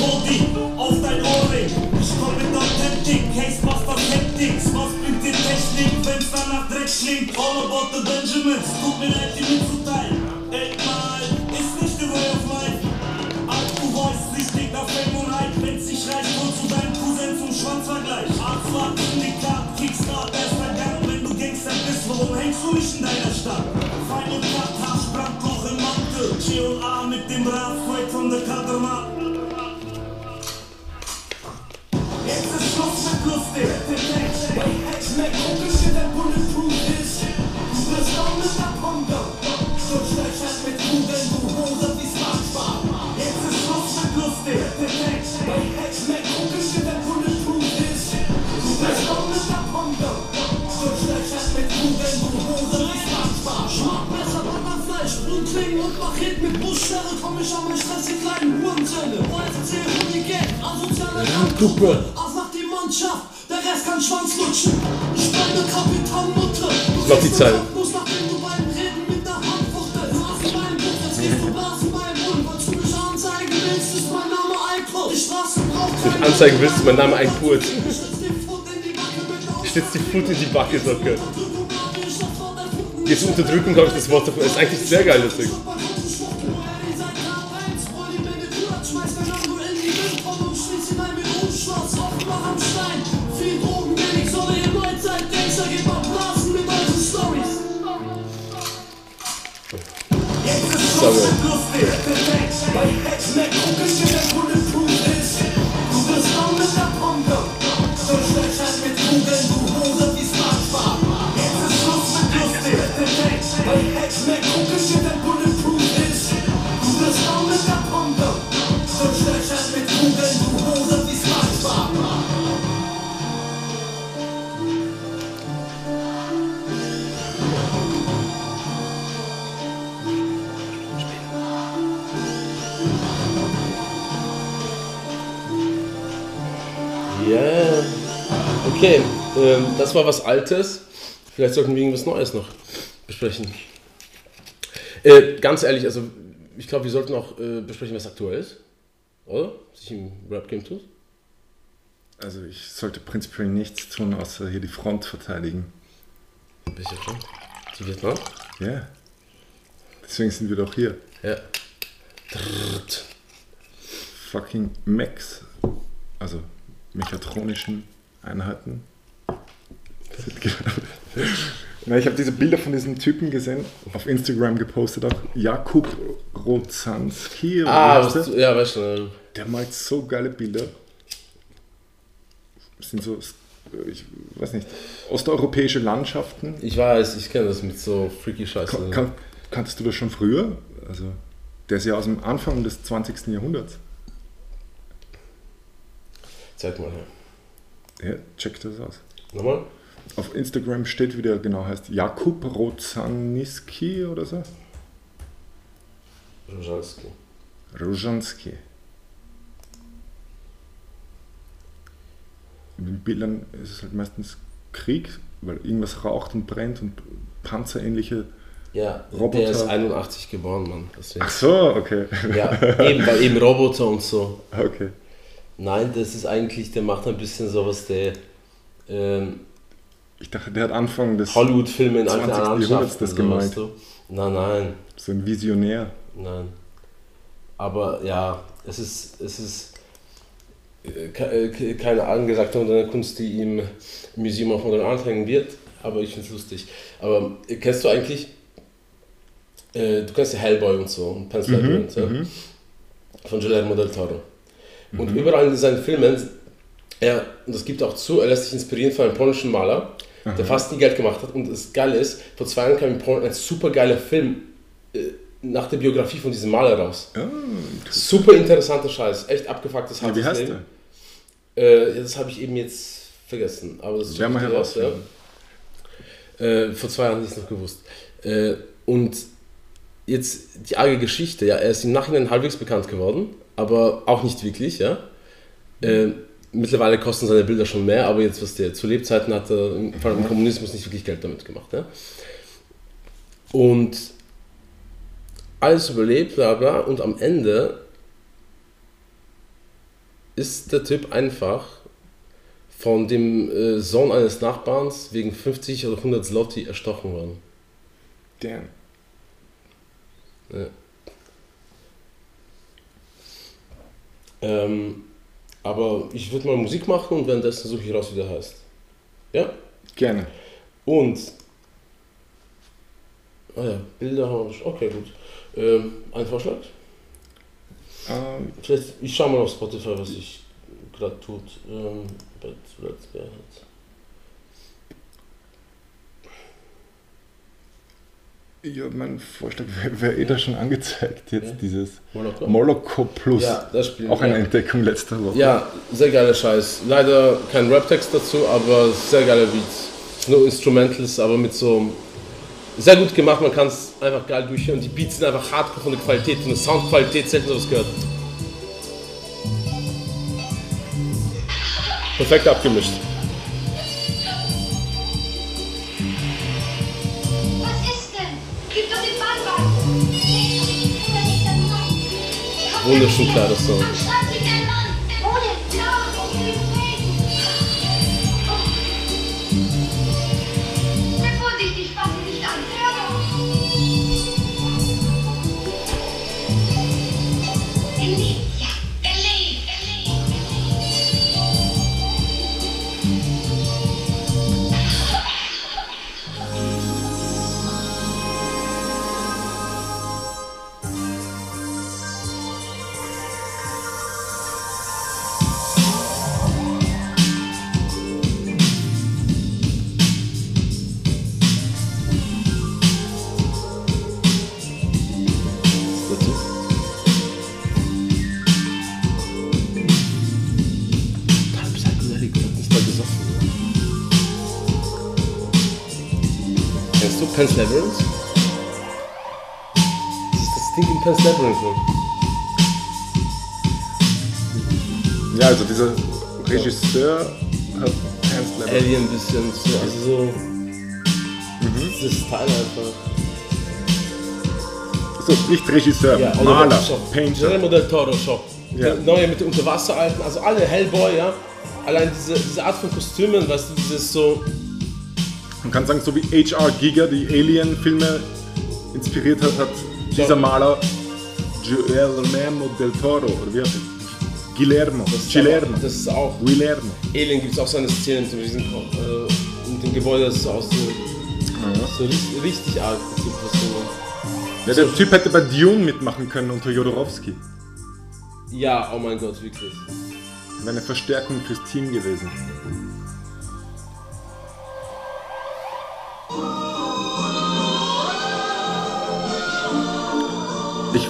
Body auf dein Ohrring. Ich komm mit Authentic, Casebusters Hectics, was bringt dir Technik, wenn's danach Dreck schlingt? All about the Benjamins, tut mir leid, die mitzuteilen. Ey, mal, ist nicht the way of life. Alt, du weißt, richtig nach Fame und Hype, wenn's dich reicht, holst du deinen Cousin zum Schwanzvergleich. Arztfahrt, Syndikat, Kickstart, erster Gang, wenn du Gangster bist, warum hängst du nicht in deiner Stadt? Fein und Cut, Hasch, Brandloch im Mantel, G und A mit dem Rad, straight from the Kaderma. Komm ich an meine Stress, die kleinen Hurenzelle. YFC, Hooligan, asoziale Randgruppe. Auf nach die Mannschaft, der Rest kann Schwanz lutschen. Ich meine Kapitan Mutter. Du Noch die Handkuss, nachdem du beim Reden mit der Hand fuchtel. Du hast meinen Buch, jetzt gehst du blasen beim Mund. Was du mich anzeigen willst, ist mein Name Eiko. Die Straße braucht keinen Anzeigen willst, ist mein Name Kurt. Ich stütz die Foot in die Backe Socke. Jetzt Unterdrückung habe ich das Wort davon. Ist eigentlich sehr geil, das Ding. Altes. Vielleicht sollten wir irgendwas Neues noch besprechen. Äh, ganz ehrlich, also ich glaube, wir sollten auch äh, besprechen, was aktuell ist. Oder? Was sich im Rap-Game tut. Also ich sollte prinzipiell nichts tun, außer hier die Front verteidigen. Welche schon? Die Vietnam? Ja. Deswegen sind wir doch hier. Ja. Drrrt. Fucking Mechs. Also mechatronischen Einheiten. Na, ich habe diese Bilder von diesem Typen gesehen, auf Instagram gepostet auch. Jakub Rozanski. Ah, der? du- ja, weißt du. Der malt so geile Bilder. Das sind so, ich weiß nicht, osteuropäische Landschaften. Ich weiß, ich kenne das mit so freaky Scheiße. Kan kan kanntest du das schon früher? Also, der ist ja aus dem Anfang des 20. Jahrhunderts. Zeig mal her. Ja, check das aus. Nochmal? Auf Instagram steht, wie der genau heißt, Jakub Rozaniski oder so. Rożalski. Rojanski. In den Bildern ist es halt meistens Krieg, weil irgendwas raucht und brennt und panzerähnliche. Ja, Roboter. der ist 81 geboren, Mann. Deswegen. Ach so, okay. Ja, eben, weil eben Roboter und so. Okay. Nein, das ist eigentlich, der macht ein bisschen sowas, der ähm, Ich dachte, der hat Anfang des Hollywood-Filme in alten 20. Jahrhunderts das gemalt. weißt du? Nein, nein, so ein Visionär. nein. Aber ja, es ist, es ist äh, äh, keine angesagte moderne Kunst, die im Museum of Modern Art hängen wird, aber ich finde es lustig. Aber äh, kennst du eigentlich, äh, du kennst ja Hellboy und so, und Pan's Labyrinth, ja? von Guillermo del Toro. Und überall in seinen Filmen, er, und das gibt auch zu, er lässt sich inspirieren von einem polnischen Maler, der fast nie Geld gemacht hat. Und das Geile ist, vor zwei Jahren kam in Polen ein super geiler Film äh, nach der Biografie von diesem Maler raus. Super interessanter Scheiß, echt abgefucktes Ja, wie hartes heißt Leben. der? Äh, ja, das habe ich eben jetzt vergessen. Aber das ich dir raus, ja. äh, Vor zwei Jahren nicht noch gewusst. Äh, und jetzt die arge Geschichte, ja, er ist im Nachhinein halbwegs bekannt geworden, aber auch nicht wirklich, ja. Äh, mittlerweile kosten seine Bilder schon mehr, aber jetzt, was der zu Lebzeiten hat, er im- vor allem im Kommunismus nicht wirklich Geld damit gemacht, ja. Und alles überlebt, bla bla, und am Ende ist der Typ einfach von dem äh, Sohn eines Nachbarns wegen 50 oder 100 Zloty erstochen worden. Damn. Ähm, aber ich würde mal Musik machen und währenddessen suche ich raus, wie der heißt. Ja? Gerne. Und. Ah ja, Bilder haben wir schon. Okay, gut. Ähm, ein Vorschlag? Ähm, Vielleicht, ich schaue mal auf Spotify, was ich gerade tut. Ähm, bei Let's Bear hat. Ja, mein Vorschlag wäre wär eh da schon angezeigt. Jetzt Ja. dieses? Moloko Plus. Ja, das Spiel. Auch eine ja. Entdeckung letzter Woche. Ja, sehr geiler Scheiß. Leider kein Rap-Text dazu, aber sehr geiler Beat. Nur Instrumentals, aber mit so. Sehr gut gemacht, man kann es einfach geil durchhören. Die Beats sind einfach hardcore von der Qualität, von der Soundqualität, selten sowas gehört. Perfekt abgemischt. Wunderschön klar, das Song. Am Pan's Labyrinth? Das ist das Ding in Pan's Labyrinth, ne? Ja, also dieser Regisseur hat Pan's Alien ein bisschen, so, also so. Das Teil einfach. So, nicht Regisseur, Ja, Maler, schau, Painter. Guillermo del Toro, schau. Ja. Neue mit den Unterwasseralten, also alle Hellboy, ja. Allein diese, diese Art von Kostümen, weißt du, dieses so. Man kann sagen, so wie H.R. Giger die Alien-Filme inspiriert hat, hat dieser Maler Guillermo del Toro, oder wie heißt er? Guillermo, Guillermo, Das ist auch. Guillermo. Alien gibt es auch so eine Szene mit diesem äh, mit dem Gebäude, das ist auch so, so richtig, richtig arg. Das so. Ja, der Typ hätte bei Dune mitmachen können unter Jodorowsky. Ja, oh mein Gott, wirklich. Wäre eine Verstärkung fürs Team gewesen.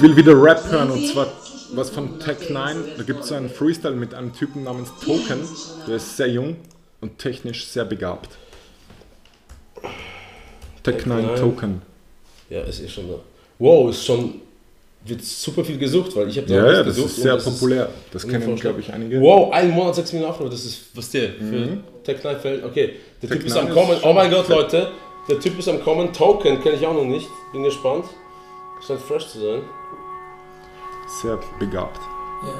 Ich will wieder Rap hören und zwar was von Tech 9. Da gibt es so einen Freestyle mit einem Typen namens Token. Der ist sehr jung und technisch sehr begabt. Tech Tech 9 9. Token. Ja, ist eh schon da. Wow, ist schon. Wird super viel gesucht, weil ich habe da Ja, ja, das gesucht ist sehr das populär. Das kennen, glaube ich, einige. Wow, ein Monat 6 Millionen Aufrufe, das ist was der für Tech 9 fällt. Okay, der Tech Typ ist 9 am ist Kommen. Oh mein Gott, fett. Leute, der Typ ist am Kommen. Token kenne ich auch noch nicht. Bin gespannt. Scheint fresh zu sein. Sehr begabt. Yeah.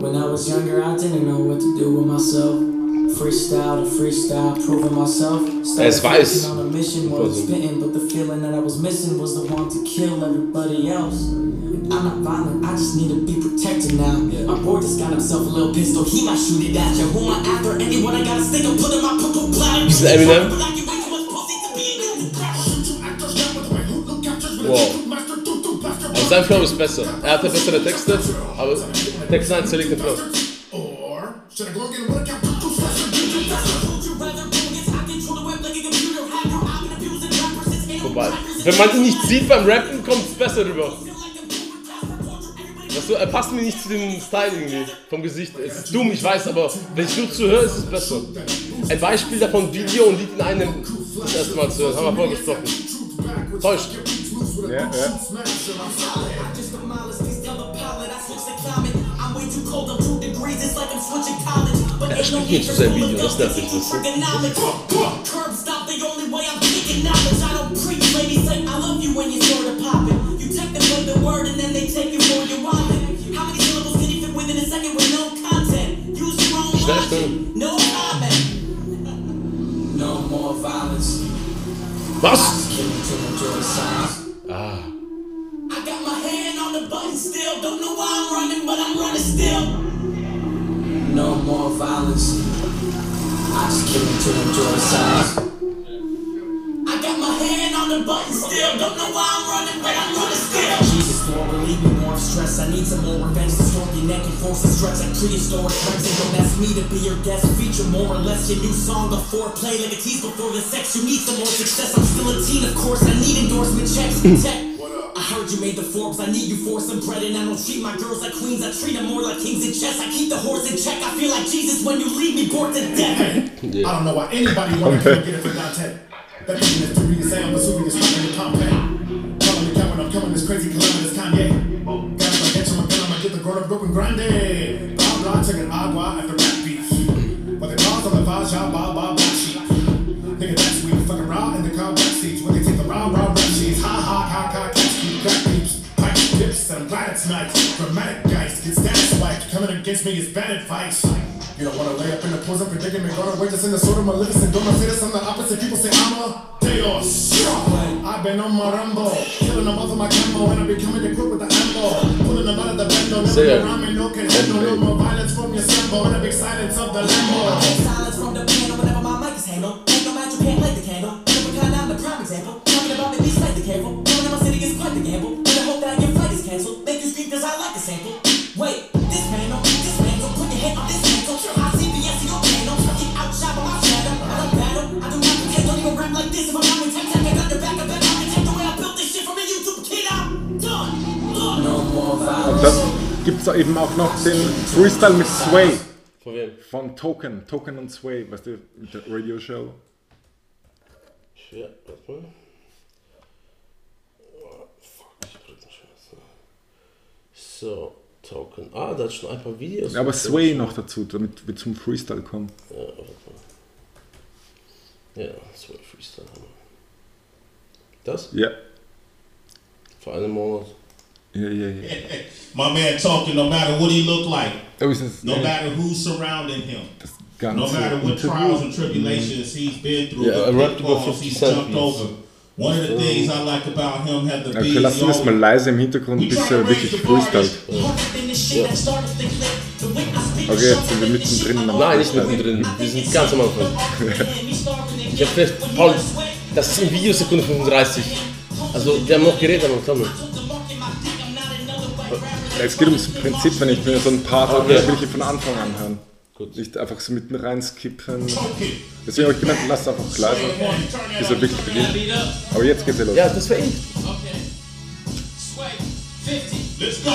When I was younger, I didn't know what to do with myself. Freestyle to freestyle, proving myself. Ist weiß. on a mission, more than spitting, but the feeling that I was missing was the one to kill everybody else. I'm not violent, I just need to be protected now. My boy just got himself a little pistol, he might shoot it at you. Who am I after? Anyone I gotta stick and put in my purple bladder. Ist das Eminem? But sein Flow ist besser. Er hatte bessere Texte, aber Text 9 zerlegt den Flow. Or should I go get a workout? Two sessions. Vorbei. Wenn man ihn nicht sieht beim Rappen, kommt es besser rüber. Weißt du, er passt mir nicht zu dem Style irgendwie, vom Gesicht. Es ist dumm, ich weiß, aber wenn ich nur zuhöre, ist es besser. Ein Beispiel davon, Video und Lied in einem das erste Mal zu hören, haben wir Yeah, a I'm way too cold. Degrees. It's like I'm switching. But ain't no stop the only way I'm. I don't preach. Ladies I love you when you. You take the word and then they take you for your. How many syllables you fit within a second with no content? No comment. no more violence. Ah. I got my hand on the button still. Don't know why I'm running, but I'm running still. No more violence. I just came to enjoy the silence. I got my hand on the button still. Don't know why I'm running, but I'm running still. Jesus, Lord, relieve me of stress. I need some more revenge. Distort your neck and force and stretch like prehistoric threats. And don't ask me to be your guest. Feature more or less your new song before play like a tease before the sex. You need some more success. I'm still a teen, of course. I need endorsement checks. Tech. I heard you made the Forbes, I need you for some bread And I don't treat my girls like queens, I treat them more like kings in chess I keep the horse in check, I feel like Jesus when you leave me bored to death yeah. I don't know why anybody wanna come get it for Dante. That thing is too to say I'm Vesuvius, fucking the Pompeii. Calling me Kevin, I'm coming this crazy calamitous Kanye. Grown up broken grande. Blah blah, taking agua after rap beef. But the cars on the Vaja, blah blah, black sheep. Nigga, that's sweet, fucking raw in the car back seats. When they take the raw, raw rap sheets. Ha ha ha ha, catch me, crack peeps. Pipe dips, and I'm glad it's night. Dramatic guys, get status wiped. Coming against me is bad advice. You don't wanna lay up in the prison predicament, go to wages in the sort of Maleficent, don't know I'm the opposite. People say I'm a Deus. I've been on my rumble, killing them off of my combo, and I'm becoming equipped with the ammo. Pulling them out of the bando, never Say it. go rhyming, gibt es eben auch noch den Freestyle mit Sway Von wem? von Token. Token und Sway, weißt du, mit der Radio-Show. Schwer, warte mal. Oh, fuck, ich eine Scheiße. So. Token. Ah, da hat schon ein paar Videos. Ja, aber Sway noch dazu, damit wir zum Freestyle kommen. Ja, warte mal. Ja, Sway Freestyle haben wir. Das? Ja. Vor einem Monat. Ja, ja, ja. My man talking no matter what he look like, das no matter who's surrounding him, no matter what trials and tribulations he's been through, Yeah, about pitfalls 50 he's jumped over. One of the things I like about him have the Okay, lassen wir es mal leise im Hintergrund, bis er wirklich freestylt. Okay, jetzt sind wir mittendrin. am Nein, nicht mittendrin. Wir sind ganz am Anfang. Ich hab vielleicht, Paul, das ist in Videosekunde 35. Also, wir haben noch geredet, aber komm. Es geht ums Prinzip, wenn ich mir so ein Part habe, Okay. will ich ihn von Anfang an hören. Gut. Nicht einfach so mitten rein skippen. Deswegen habe ich gemeint, lass es einfach leise, bis er wirklich beginnt. Aber jetzt geht's ja los. Ja, das war ich. Let's go.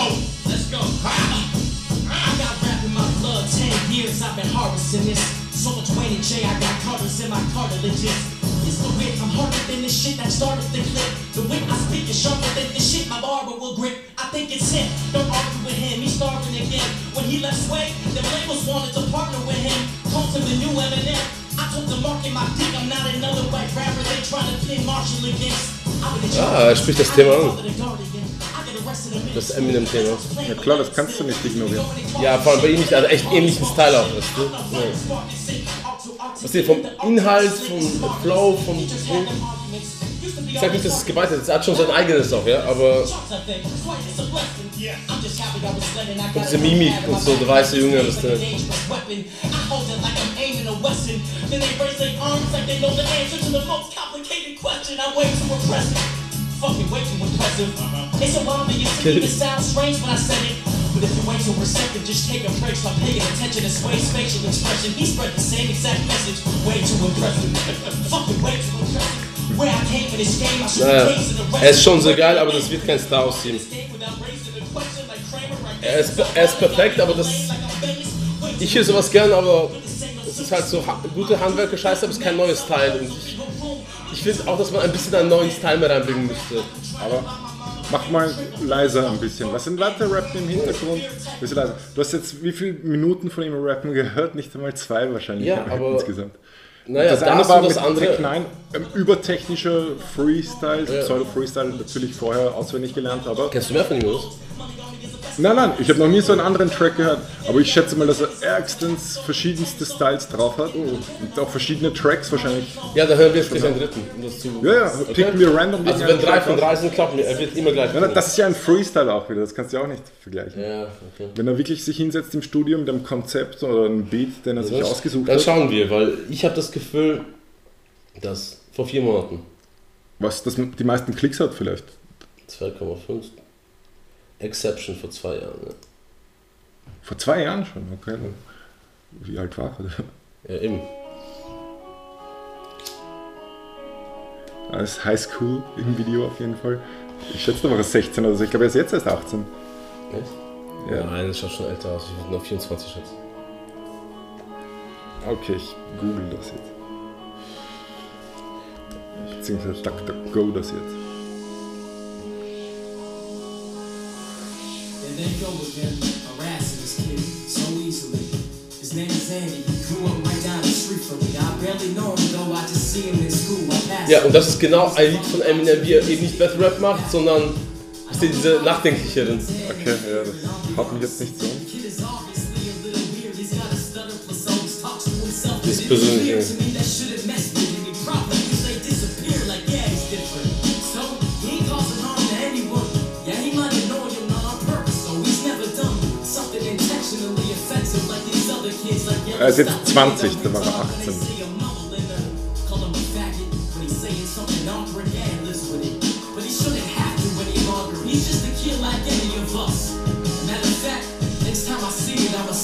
Let's go. I got rap in my blood, 10 years I've been harvesting this. So much Wayne and J, I got Carters in my cartilages. It's the wit, I'm harder than the shit that started the clip. The wit I speak is sharper than the shit my barber will grip. I think it's him, don't argue with him, he's starving again. When he left Sway, the labels wanted to partner with him. Called him the new Eminem. I told the market my dick, I'm not another white rapper they trying to pin Marshall against. I would Ah, er spricht das Thema an. Das Eminem-Thema. Ja klar, das kannst du nicht ignorieren. Ja, vor allem bei ihm nicht, also echt ähnlichen Style auch, weißt du? Ja. Was ihr vom Inhalt, vom Flow, vom. Ich sag nicht, dass es geweitet ist, er hat schon sein eigenes auch, ja, aber. Und diese Mimik und so, der weiße Junge, was der. Fucking way too impressive. It's a obvious to me, it sounds strange when I said it. But if you wait too receptive, just take a break, stop paying attention to Sway's facial expression. He spread the same exact message. Way too impressive. Fucking way too impressive. Naja, er ist schon sehr geil, aber das wird kein Star aus ihm. Er ist, er ist perfekt, aber das. Ich höre sowas gern, aber das ist halt so gute Handwerker scheiße, aber es ist kein neues Style. Und ich, ich finde auch, dass man ein bisschen einen neuen Style mehr reinbringen müsste. Aber mach mal leiser ein bisschen. Was sind Leute rappen im Hintergrund? Bisschen leiser. Du hast jetzt wie viele Minuten von ihm rappen gehört? Nicht einmal zwei wahrscheinlich Ja, aber- insgesamt. Naja, das das, eine das war und mit das andere. Tech 9, ähm, übertechnischer Freestyle, Ja. Pseudo-Freestyle, natürlich vorher auswendig gelernt, aber Kennst du mehr von ihm, oder? Nein, nein, ich habe noch nie so einen anderen Track gehört, aber ich schätze mal, dass er ärgstens verschiedenste Styles drauf hat und auch verschiedene Tracks wahrscheinlich. Ja, da hören wir jetzt gleich einen dritten. Um das zu Ja, ja, picken wir random Also wenn drei Track von drei sind, klappen wir. Er wird immer gleich. Ja, das ist ja ein Freestyle auch wieder, das kannst du ja auch nicht vergleichen. ja, okay. Wenn er wirklich sich hinsetzt im Studio mit einem Konzept oder einem Beat, den er sich Das- ausgesucht Dann hat, schauen wir, weil ich habe das Gefühl, dass vor vier Monaten was das die meisten Klicks hat vielleicht. 2,5 Exception vor zwei Jahren. Ne? Vor zwei Jahren schon, okay. Wie alt war er? Ja, eben. Als Highschool im Video auf jeden Fall. Ich schätze, da war er 16 oder so. Ich glaube, er ist jetzt erst 18. Echt? Ja. Nein, das schaut schon älter aus. Ich bin noch 24 schätzen. Okay, ich google das jetzt. Beziehungsweise DuckDuckGo das jetzt. And they go again, harassing this kid so easily. His name is Andy. He grew up right down the street from me. I barely know him though. I just see him in school. Ja, und das ist genau ein Lied von Eminem, wie er eben nicht Battle Rap macht, sondern ist diese nachdenklicheren. Okay, ja, das haut mich jetzt nicht so. um. Kid is obviously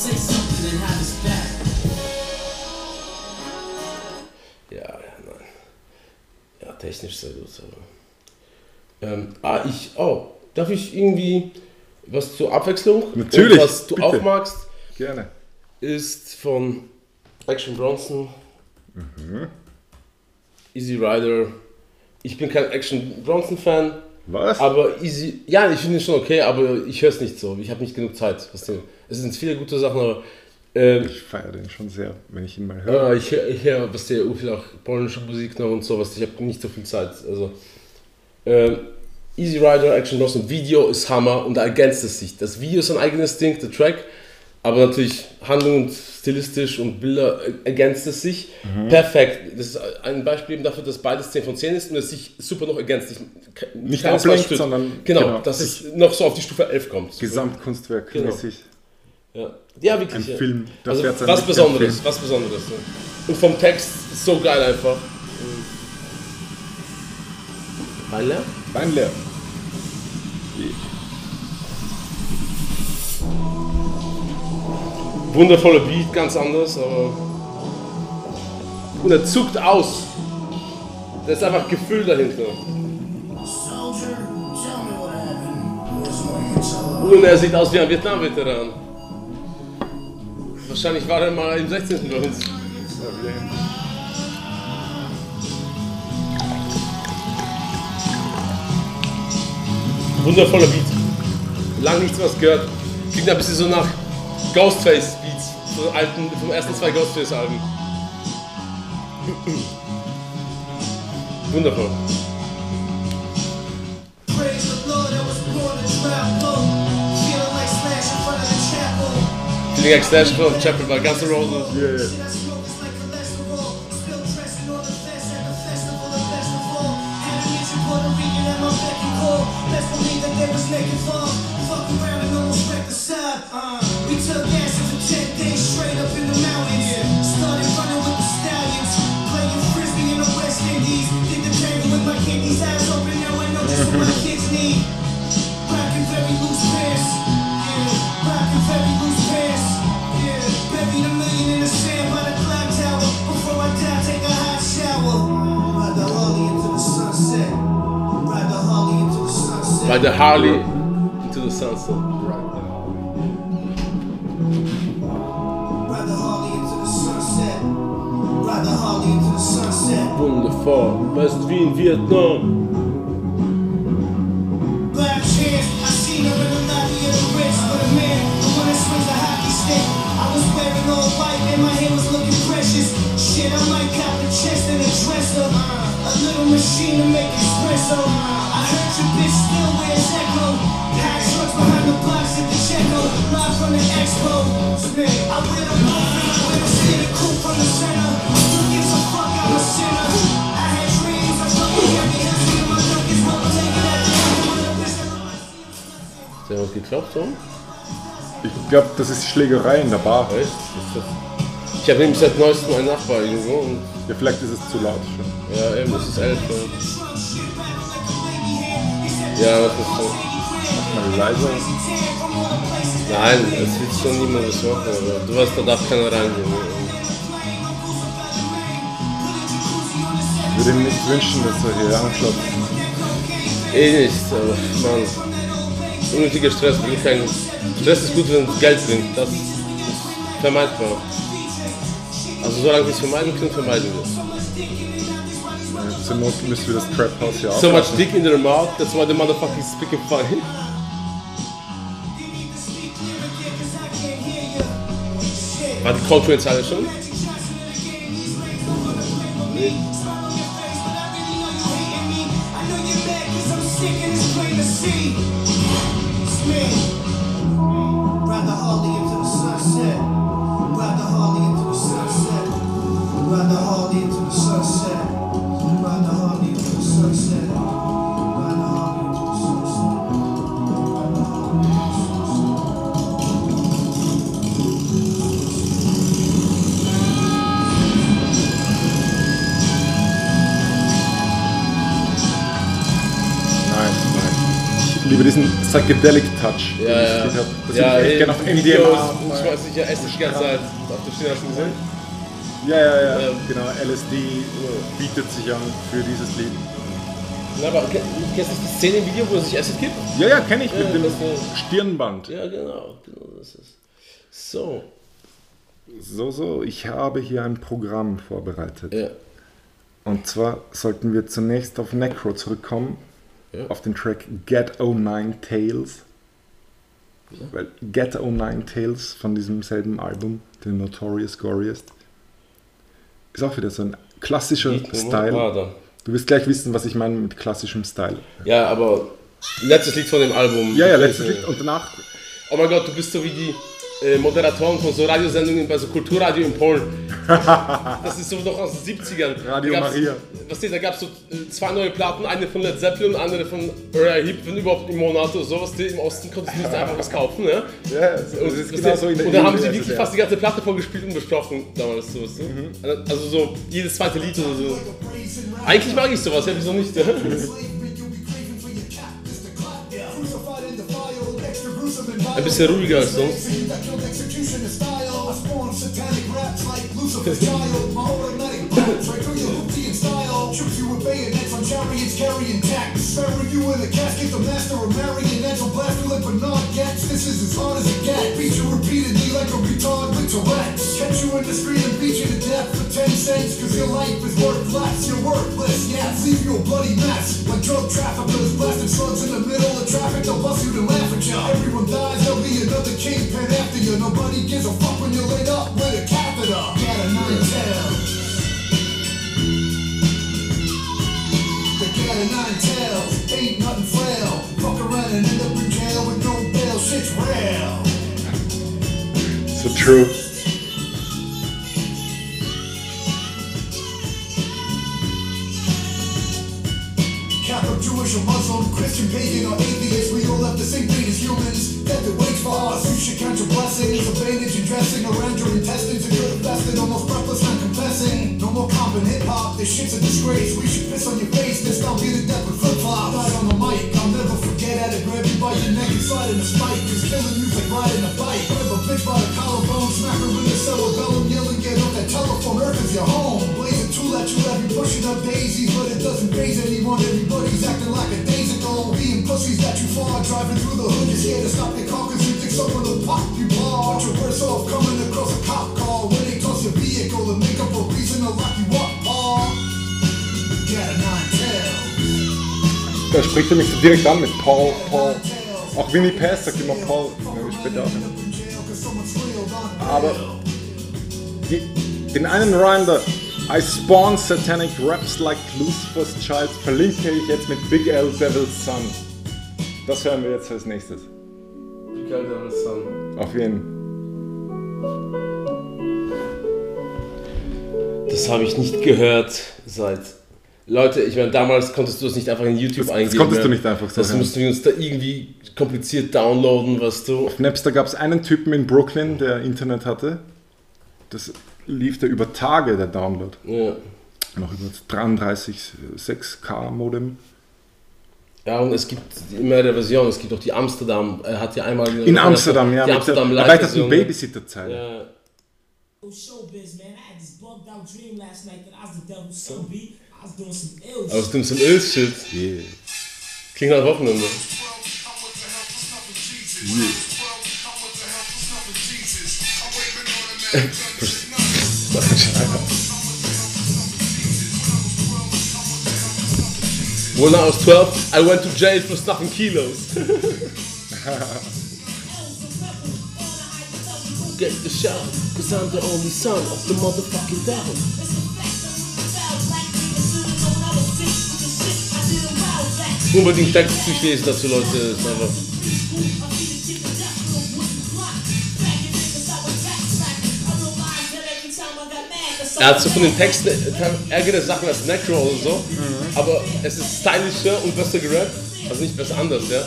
say something and have his back. Ja, ja, nein. Ja, technisch sehr gut. Aber. Ähm, ah, ich. Oh, darf ich irgendwie was zur Abwechslung? Natürlich, Und was du bitte. auch magst, Gerne. Ist von Action Bronson. Mhm. Easy Rider. Ich bin kein Action Bronson Fan, Was? Aber easy, ja, ich finde es schon okay, aber ich höre es nicht so. Ich habe nicht genug Zeit. Was denn? Es sind viele gute Sachen, aber ähm, Ich feiere den schon sehr, wenn ich ihn mal höre. äh, ich höre, hör, was der viel auch polnische Musik noch und sowas. Ich habe nicht so viel Zeit. Also ähm, Easy Rider, Action Bros und Video ist Hammer und da ergänzt es sich. Das Video ist ein eigenes Ding, der Track, aber natürlich Handlung und stilistisch und Bilder äh, ergänzt es sich. Perfekt. Das ist ein Beispiel eben dafür, dass beides 10 von 10 ist und es sich super noch ergänzt. Ich, Nicht ablenkt, sondern- genau, genau, dass es noch so auf die Stufe 11 kommt. Gesamtkunstwerk Genau. mäßig. Ja, ja wirklich. Ein ja. Film, das Also was Besonderes, was Besonderes. Ne? Und vom Text so geil einfach. Weil er? Wein leer. Wundervoller Beat, ganz anders, aber. Und er zuckt aus. Da ist einfach Gefühl dahinter. Und er sieht aus wie ein Vietnam-Veteran. Wahrscheinlich war er mal im 16. bei uns. Wundervoller Beat. Lang nichts was gehört. Klingt ein bisschen so nach Ghostface Beats. So alten, vom ersten zwei Ghostface Alben. Wundervoll. Praise the Lord that was born to travel. Feeling like slash in front of the chapel. Feeling Extension stick. I was wearing all white and my hair was looking precious. Shit, I might cop the chest and a dresser. A little machine to make espresso. I heard your bitch still wears Echo. Hot trucks behind the box at the Checo. Live from the expo. Spin. I wear the and I wear the city coupe from the center. Who gives a fuck? I'm a sinner. I had dreams, I fucking me history in my junkies, but I'm taking a like Ist der was geklappt, so? Ich glaube, das ist Schlägerei in der Bar. Echt? Ist das ich habe nämlich seit neuestem einen Nachbar irgendwo und Ja, vielleicht ist es zu laut schon. ja, eben, das ist elf. Ja, das ist so. Mal leiser. Nein, es wird schon niemand was machen, aber du weißt, da darf keiner reingehen. Ich würde ihm nicht wünschen, dass er hier anklopft. Eh nicht, aber Mann. Unnötiger Stress, will ich kein. Stress ist gut, wenn es Geld bringt. Das ist vermeidbar. Also solange wir es vermeiden können, vermeiden wir es. Ja, Zur Not müssen wir das Trap House hier So much auflassen. dick in their mouth, that's why the motherfucking speaking funny. War die Culture-Zeile diesen Psychedelic Touch. den Ja, ich ja. Das ja, würde ich echt gerne auf Videos, MDMA. ich ja Essen die ganze Zeit Schiene, hast du gesehen? Ja, ja, ja. Genau, LSD bietet sich an für dieses Lied. Na, aber ke- kennst du nicht die Szene im Video, wo er sich Acid gibt? Ja, ja, kenne ich mit dem Stirnband. Ja, genau, genau das ist. So. So, so, ich habe hier ein Programm vorbereitet. Ja. Und zwar sollten wir zunächst auf Necro zurückkommen auf den Track Get 09 Tales. Weil Get 09 Tales von diesem selben Album, den Notorious Goriest, ist auch wieder so ein klassischer Lied? Style. Ah. Du wirst gleich wissen, was ich meine mit klassischem Style. Ja, aber letztes Lied von dem Album. Ja, ja, letztes Lied und danach Oh mein Gott, du bist so wie die Moderatoren von so Radiosendungen bei so Kulturradio in Polen. Das ist so noch aus den 70ern. Radio da Maria. Was da gab es so äh, zwei neue Platten, eine von Led Zeppelin und andere von Uriah Heep, wenn überhaupt im Monat oder sowas. Die Im Osten konntest du nicht einfach was kaufen, ne? Ja, das ist Und, genau so in der und dann haben sie wirklich fast die ganze Platte vorgespielt und besprochen damals so, weißt du? Also so jedes zweite Lied oder so. Eigentlich mag ich sowas, ja, wieso nicht? Ein bisschen ruhiger als sonst. This is as hard as it gets. Beat you repeatedly like a retard with Tourette's. Catch you in the street and beat you to death for 10 cents. Cause your life is worth less. You're worthless. Yeah, leave you a bloody mess. Like drug traffickers blasting slugs in the middle of traffic. They'll bust you to laugh at you. Everyone dies, there'll be another kingpin after you. Nobody gives a fuck when you're laid up with a catheter. Got a nine tails. The of nine tails ain't nothing frail. Fuck around and end up in jail with no bail. Shit's real. So true. Catholic, Jewish, or Muslim, Christian, pagan, or atheist, all have the same fate as humans. That waits for us, you should count your blessings. A bandage and dressing around your intestines. It could have almost breathless, not confessing. No more comp in hip hop, this shit's a disgrace. We should piss on your face, this don't be the death with flip flops. Died on the mic, I'll never forget how to grab you by your neck and slide in a spike. Cause killing you's like riding a bike. Grab a bitch by the collarbone, smack her in the cerebellum, yelling, get off that telephone, Earth is your home. At you, you pushing up daisies, but it doesn't phase anyone. Everybody's acting like a days ago. Being pussies that you far, driving through the hood, you're scared to stop your car cause you think someone will pop you bar. You're worse off coming across a cop car when they toss your vehicle and make up a reason to lock you up, paw. Got a nine tails. Da spricht er mich so direkt an mit Paul, Paul. Auch Winnie Pass sagt immer Paul. Ja, später auch. Aber die, den einen Rhyme da, I spawn satanic raps like Lucifer's Child, verlinke ich jetzt mit Big L Devil's Son. Das hören wir jetzt als nächstes. Auf jeden. Das habe ich nicht gehört seit. Leute, ich meine, damals konntest du das nicht einfach in YouTube Das- das eingeben. konntest du ja. nicht einfach so Das hören. mussten wir uns da irgendwie kompliziert downloaden, was du. Auf Napster gab es einen Typen in Brooklyn, der Internet hatte. Das lief da über Tage, der Download. Ja. Noch über 33 6K Modem. Ja, und es gibt immer der Version, es gibt auch die Amsterdam, er hat ja einmal In Amsterdam, ja, die mit Amsterdam der erweiterten Live-Version. Babysitter-Zeile. Ja. Showbiz, man. I had this bugged out dream last night that I was the devil's son, B. I was doing some ill Aus dem zum Öl-Shit. Yeah. Klingt nach Wochenende. When I was 12, I went to jail for snuffing kilos. Get the shot, cause I'm the only son of the motherfucking devil. Unbedingt Text durchlesen dazu, Leute. Ist einfach. Er hat so von den Texten ärgere Sachen als Necro oder so, aber es ist stylischer und besser gerappt. Also nicht besser anders, ja.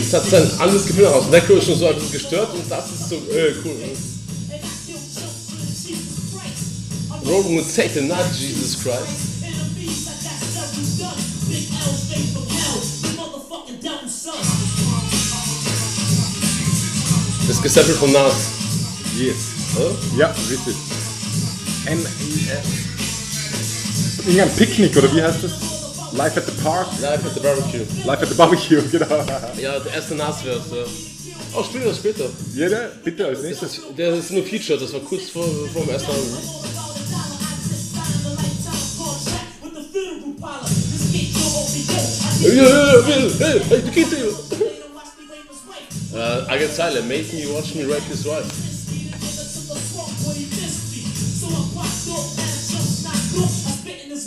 Es hat sein anderes Gefühl aus. Necro ist schon so ein bisschen gestört und das ist so, äh, cool. Rolling with Satan, not Jesus Christ. ist gesampelt vom Nas. Yes. Oder? Ja, richtig. N-E-S. Irgendein Picknick, oder wie heißt das? Life at the Park? Life at the Barbecue. Life at the Barbecue, genau. Ja, der erste nas ja. Oh, spiel das später. Ja, der, bitte, als nächstes. Der ist nur Feature, das war kurz vor, vor dem ersten Album. Ja, ja, ja, ja, ja, ja, ja, ja, ja, ja, Uh, I get silent. making you watch me write this one.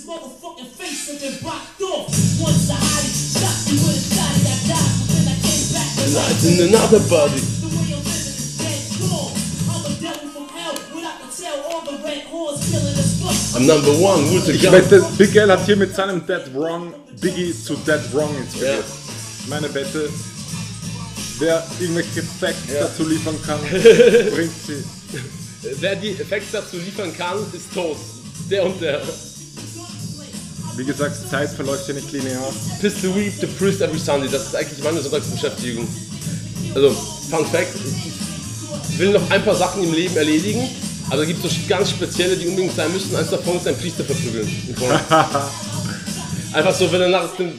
Motherfucking in another body. Way I'm the. I'm number one with the gun. Wette, Big L hat hier mit seinem Dead Wrong Biggie zu Dead Wrong inspiriert. Yeah. Meine Wette, wer irgendwelche Facts dazu liefern kann, bringt sie. Wer die Effekte dazu liefern kann, ist tot. Der und der. Wie gesagt, Zeit verläuft ja nicht linear. Pistol Weep, The Priest Every Sunday. Das ist eigentlich meine Sonntagsbeschäftigung. Also, Fun Fact, ich will noch ein paar Sachen im Leben erledigen, aber da gibt es so ganz spezielle, die unbedingt sein müssen. Eins davon ist ein Priester verprügeln. Einfach so, wenn er nach dem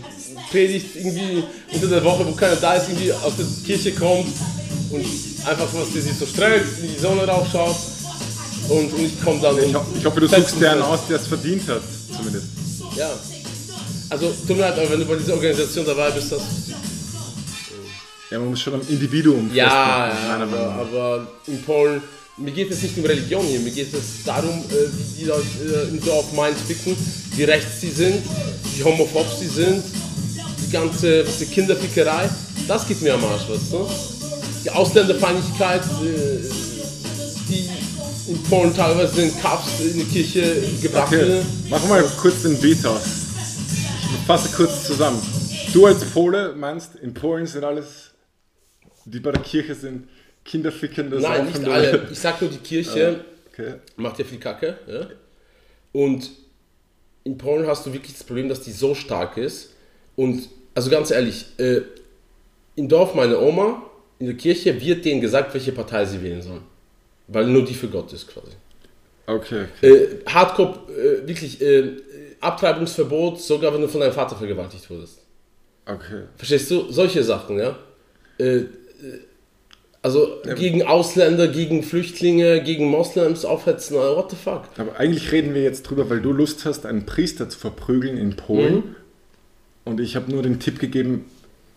Predigt irgendwie unter der Woche, wo keiner da ist, irgendwie aus der Kirche kommt und einfach was der sich so streckt, in die Sonne raufschaut und, und ich komme dann Ich, ho ich hoffe, du suchst ihn dir einen fest. aus, der es verdient hat, zumindest. Ja. Also, tut mir leid, aber wenn du bei dieser Organisation dabei bist, das. Ja, man muss schon am Individuum Ja, ja aber, aber in Polen, mir geht es nicht um Religion hier, mir geht es darum, äh, wie die Leute äh, im Dorf Mainz ficken, wie rechts sie sind, wie homophob sie sind, ganze was die Kinderfickerei, das geht mir am Arsch, weißt du? Die Ausländerfeindlichkeit, äh, die in Polen teilweise in Cups in die Kirche gebracht Okay, wird. mach mal kurz den Beat aus. Ich fasse kurz zusammen. Du als Pole meinst, in Polen sind alles, die bei der Kirche sind, Kinderfickende, Nein, nicht alle. Ich sag nur die Kirche. Okay. macht ja viel Kacke. Ja? Und in Polen hast du wirklich das Problem, dass die so stark ist. Und also ganz ehrlich, äh, im Dorf meine Oma, in der Kirche wird denen gesagt, welche Partei sie wählen sollen. Weil nur die für Gott ist quasi. Okay, okay. Äh, Hardcore, äh, wirklich, äh, Abtreibungsverbot, sogar wenn du von deinem Vater vergewaltigt wurdest. okay. Verstehst du? Solche Sachen, ja. Äh, äh, also gegen Ausländer, gegen Flüchtlinge, gegen Moslems aufhetzen, äh, what the fuck? Aber eigentlich reden wir jetzt drüber, weil du Lust hast, einen Priester zu verprügeln in Polen. Mhm. Und ich habe nur den Tipp gegeben,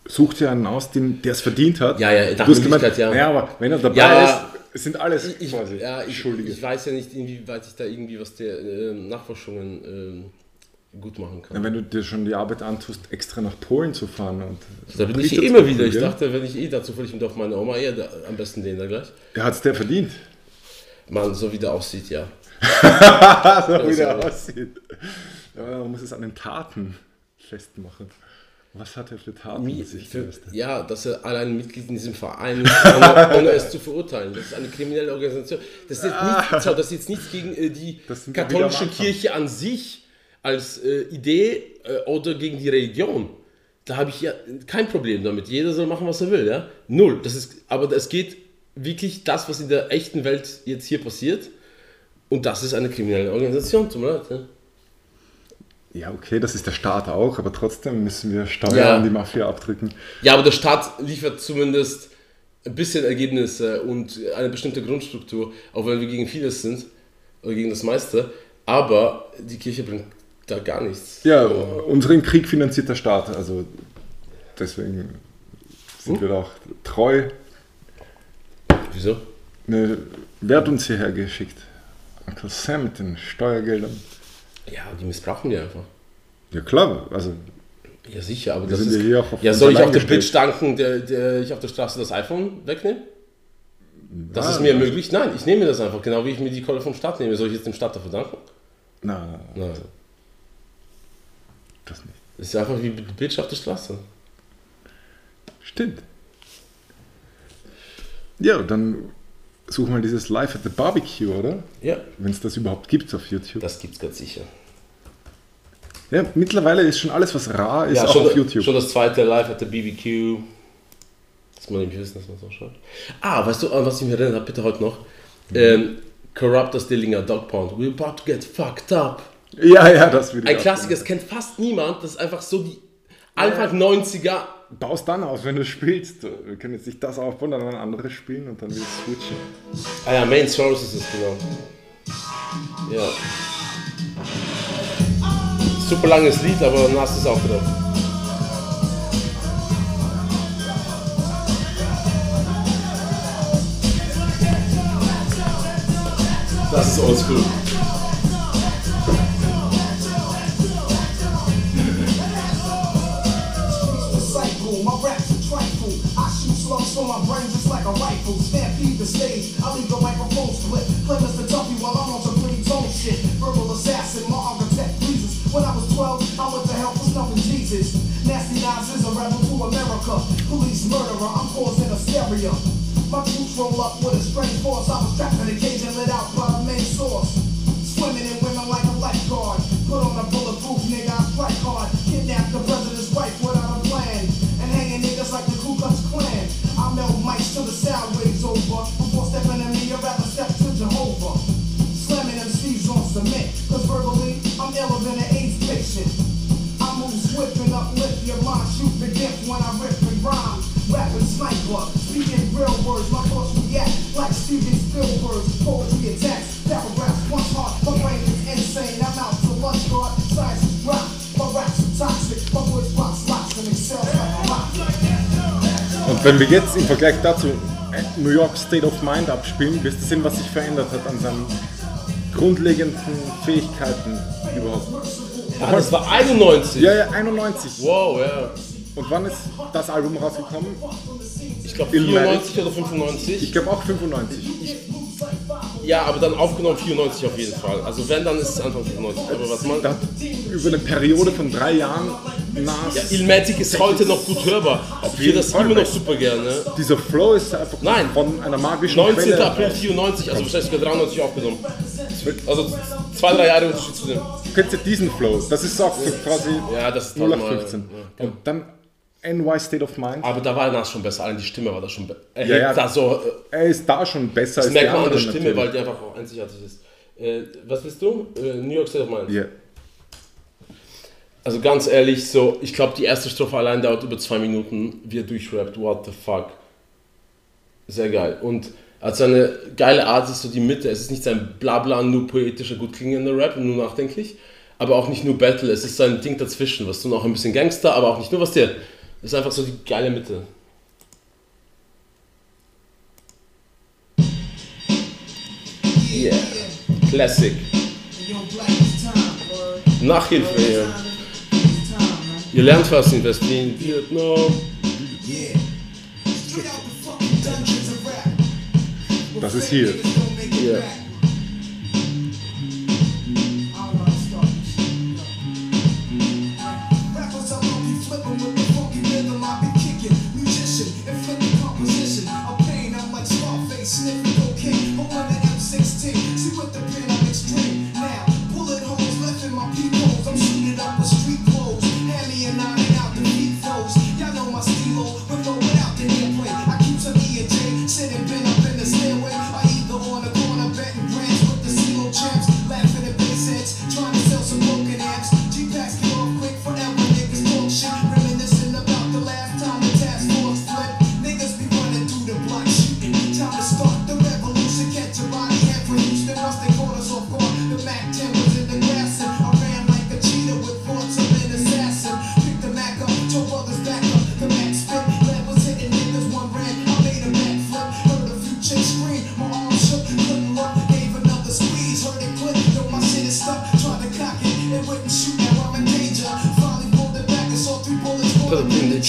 such dir einen aus, den, der es verdient hat. Ja, ja, du hast gemeint, ja. naja, aber wenn er dabei Ja, ist, sind alles Ich, quasi ja, ich, ich weiß ja nicht, inwieweit ich da irgendwie was der ähm, Nachforschungen ähm, gut machen kann. Ja, wenn du dir schon die Arbeit antust, extra nach Polen zu fahren und da bin ich eh immer wieder. Ich dachte, wenn ich eh da zufällig bin, auf meine Oma, eher da, am besten den da gleich. Ja, hat es der verdient. Mann, so wie der aussieht, ja. so wie der aussieht. Ja, man muss es an den Taten festmachen. Was hat er für Taten mit sich für, ja, dass er allein Mitglied in diesem Verein ist, ohne, ohne es zu verurteilen. Das ist eine kriminelle Organisation. Das ist jetzt, nicht, schau, das ist jetzt nichts gegen äh, die katholische. Kirche an sich als äh, Idee äh, oder gegen die Religion. Da habe ich ja kein Problem damit. Jeder soll machen, was er will. Ja? Null. Das ist, aber es geht wirklich das, was in der echten Welt jetzt hier passiert. Und das ist eine kriminelle Organisation. Mir leid. Ja? Ja, okay, das ist der Staat auch, aber trotzdem müssen wir Steuern Ja. an die Mafia abdrücken. Ja, aber der Staat liefert zumindest ein bisschen Ergebnisse und eine bestimmte Grundstruktur, auch wenn wir gegen vieles sind oder gegen das meiste. Aber die Kirche bringt da gar nichts. Ja, unseren Krieg finanziert der Staat, also deswegen sind wir da auch treu. Wieso? Ne, wer hat uns hierher geschickt? Uncle Sam mit den Steuergeldern. Ja, die missbrauchen die einfach. Ja klar, also Ja, sicher, aber das sind ist. ja hier auch auf ja, soll ich auch dem gestellt. Bitch danken, der, der ich auf der Straße das iPhone wegnehme? Das Ja, ist mir das- möglich? Nein, ich nehme mir das einfach, genau wie ich mir die Kohle vom Staat nehme. Soll ich jetzt dem Staat dafür danken? na, Nein. das nicht. Das ist einfach wie die Bitch auf der Straße. Stimmt. Ja, dann such mal dieses Live at the Barbecue, oder? Ja, Wenn es das überhaupt gibt auf YouTube. das gibt's ganz sicher. Ja, mittlerweile ist schon alles, was rar ist, Ja, auch schon, auf YouTube. schon das zweite Live at the BBQ. Das muss man nämlich wissen, dass man so schaut. Ah, weißt du, an was ich mich erinnert habe, bitte heute noch? Ähm, Corrupt das Dillinger Dog Pound. We're about to get fucked up. Ja, ja, das ich Ein auch Klassiker, das kennt fast niemand. Das ist einfach so die Anfang 90er baust dann aus, wenn du spielst. Wir können jetzt nicht das aufbauen, dann ein anderes spielen und dann wieder switchen. Ah ja, Main Source ist es, genau. Ja. Super langes Lied, aber dann hast du es auch drauf. Das ist oldschool. My brain just like a rifle. Stampede the stage, I leave the microphone split. Play Mr. Tuffy while I'm on some pretty tone shit. Verbal assassin, my architect pleases. When I was 12, I went to hell for snuffing Jesus. Nasty Nas is a rebel to America. Police murderer, I'm causing hysteria. My troops roll up with a strange force. I was trapped in a Sniper, speaking real words. My thoughts react like Steven Spielberg's poetry attacks. Paragraphs once hard, my brain is insane. I'm out to lunch guard, science is rock. My raps are toxic, my words box locks and excel like a rock. Und wenn wir jetzt im Vergleich dazu New York State of Mind abspielen, wirst du sehen, was sich verändert hat an seinen grundlegenden Fähigkeiten überhaupt. Ah, das war 91. Ja, ja, 91. Wow, ja. Und wann ist das Album rausgekommen? Ich glaube Illmatic. 94 oder 95. Ich glaube auch 95. Ja, aber dann aufgenommen 94 auf jeden Fall. Also wenn, dann ist es Anfang 95. Aber was man... Über eine Periode von drei Jahren Nas. Ja, Illmatic ist heute noch gut hörbar. Ich höre das Fall. immer noch super gerne. Dieser Flow ist einfach Nein. von einer magischen 19. Quelle. April 94, also wahrscheinlich sogar 93 aufgenommen. Also zwei, drei Jahre Unterschied zu dem. Kennst du diesen Flow? Das ist auch quasi Ja, das ist 0815. Ja. Und dann NY State of Mind. Aber da war Nas schon besser, allein die Stimme war da schon besser. Er Ja, ja. da so, äh, Er ist da schon besser als merkt man an der Stimme, weil natürlich. die einfach auch einzigartig ist. Äh, was bist du? Äh, New York State of Mind. Ja. Also ganz ehrlich, so, ich glaube, die erste Strophe allein dauert über zwei Minuten, wie er durchrappt, what the fuck. Sehr geil. Und als seine geile Art ist so die Mitte, es ist nicht sein Blabla, nur poetischer, gut klingender Rap, nur nachdenklich, aber auch nicht nur Battle, es ist sein Ding dazwischen, was so noch ein bisschen Gangster, aber auch nicht nur was der. Ist einfach so die geile Mitte. Yeah. Classic. Nachhilfe hier. Ihr lernt was in West-Berlin, Vietnam. Das ist hier. Ja.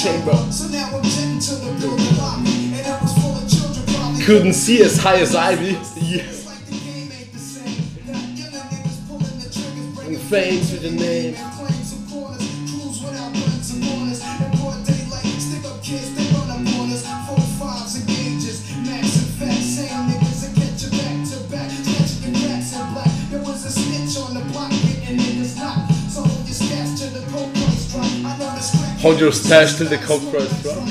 Chamber. So now I'm jetting to the building lobby, and it was full of children. Probably Couldn't see as high as Ivy. Yeah. Like the game ain't the same. Younger niggas pulling the triggers, bringing fame to the name. Hold your stash till the price drop.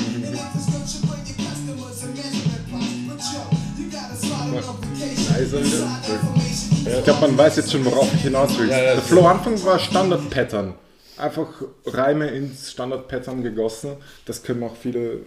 Also, ich glaube, man weiß jetzt schon, worauf ich hinaus will. Ja, ja, Der Flow Anfang war Standard-Pattern. Einfach Reime ins Standard-Pattern gegossen. Das können auch viele.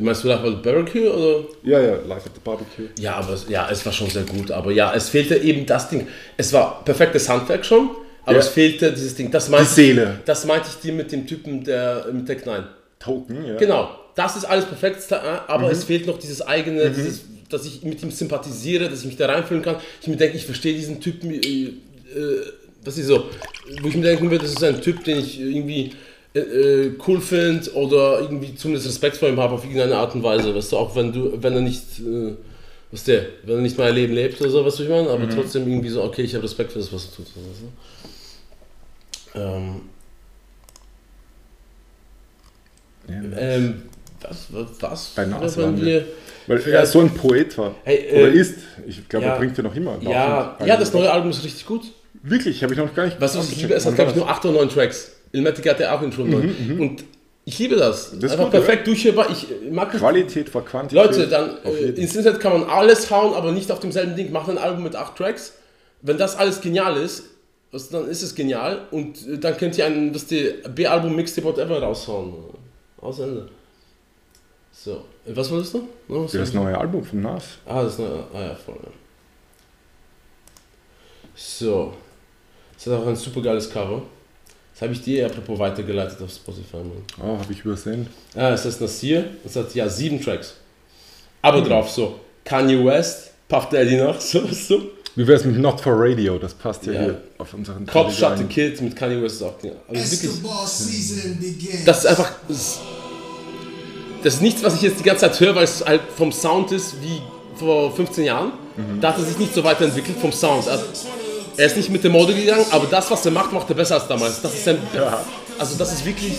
Meinst du Live at the Barbecue oder? Ja, ja, Live at the Barbecue. Ja, aber ja, es war schon sehr gut. Aber ja, es fehlte eben das Ding. Es war perfektes Handwerk schon, aber Ja. es fehlte dieses Ding. Das meinte Die Seele. Ich, das meinte ich dir mit dem Typen der mit Tech 9. Token, ja. Genau. Das ist alles perfekt, äh, aber Mhm. es fehlt noch dieses eigene, dieses dass ich mit ihm sympathisiere, dass ich mich da reinfühlen kann. Ich mir denke, ich verstehe diesen Typen, äh, äh, das ist so, wo ich mir denken würde, das ist ein Typ, den ich irgendwie äh, äh, cool finde oder irgendwie zumindest Respekt vor ihm habe auf irgendeine Art und Weise, weißt du, auch wenn du, wenn er nicht, äh, was der, wenn er nicht mein Leben lebt oder so, was ich meine, aber trotzdem irgendwie so, okay, ich habe Respekt für das, was er tut. Weißt du? Ähm, ähm, was, was, was? Bei Nas wenn waren wir. wir Weil er so ein Poet war. Hey, Oder äh, ist. Ich glaube, ja. er bringt ja noch immer. ja, ja, das neue Album ist richtig gut. Wirklich, habe ich noch gar nicht. Du, was ich liebe? Es hat, glaube ich, nur 8 oder 9 Tracks. Ilmatic hat ja auch schon neun. Und ich liebe das. ist Einfach gut, perfekt durchhörbar. Ich mag das. Qualität vor Quantität. Leute, dann äh, ins Internet kann man alles hauen, aber nicht auf demselben Ding. Macht ein Album mit 8 Tracks. Wenn das alles genial ist, was, dann ist es genial. Und äh, dann könnt ihr ein ihr, B-Album, Mixtape, whatever raushauen. Aus Ende. So. Äh, Was wolltest du? No, was Das neue Album von Nas. Ah, das eine. Ah ja, voll. Ja. So. Das hat auch ein super geiles Cover. Das habe ich dir apropos weitergeleitet auf Spotify. Mann. Oh, habe ich übersehen. Ah, es ist Nasir. Es hat ja sieben Tracks. Aber drauf so. Kanye West, Puff Daddy noch, so, so. Wie wäre es mit Not for Radio? Das passt ja, Ja. hier auf unseren Cop Shot the rein. Kid mit Kanye West ist auch genial. Also wirklich. Das ist einfach. Das, ist nichts, was ich jetzt die ganze Zeit höre, weil es halt vom Sound ist wie vor 15 Jahren. Da hat er sich nicht so weiterentwickelt vom Sound. Er, er ist nicht mit der Mode gegangen, aber das, was er macht, macht er besser als damals. Das ist sein. Also, das ist wirklich.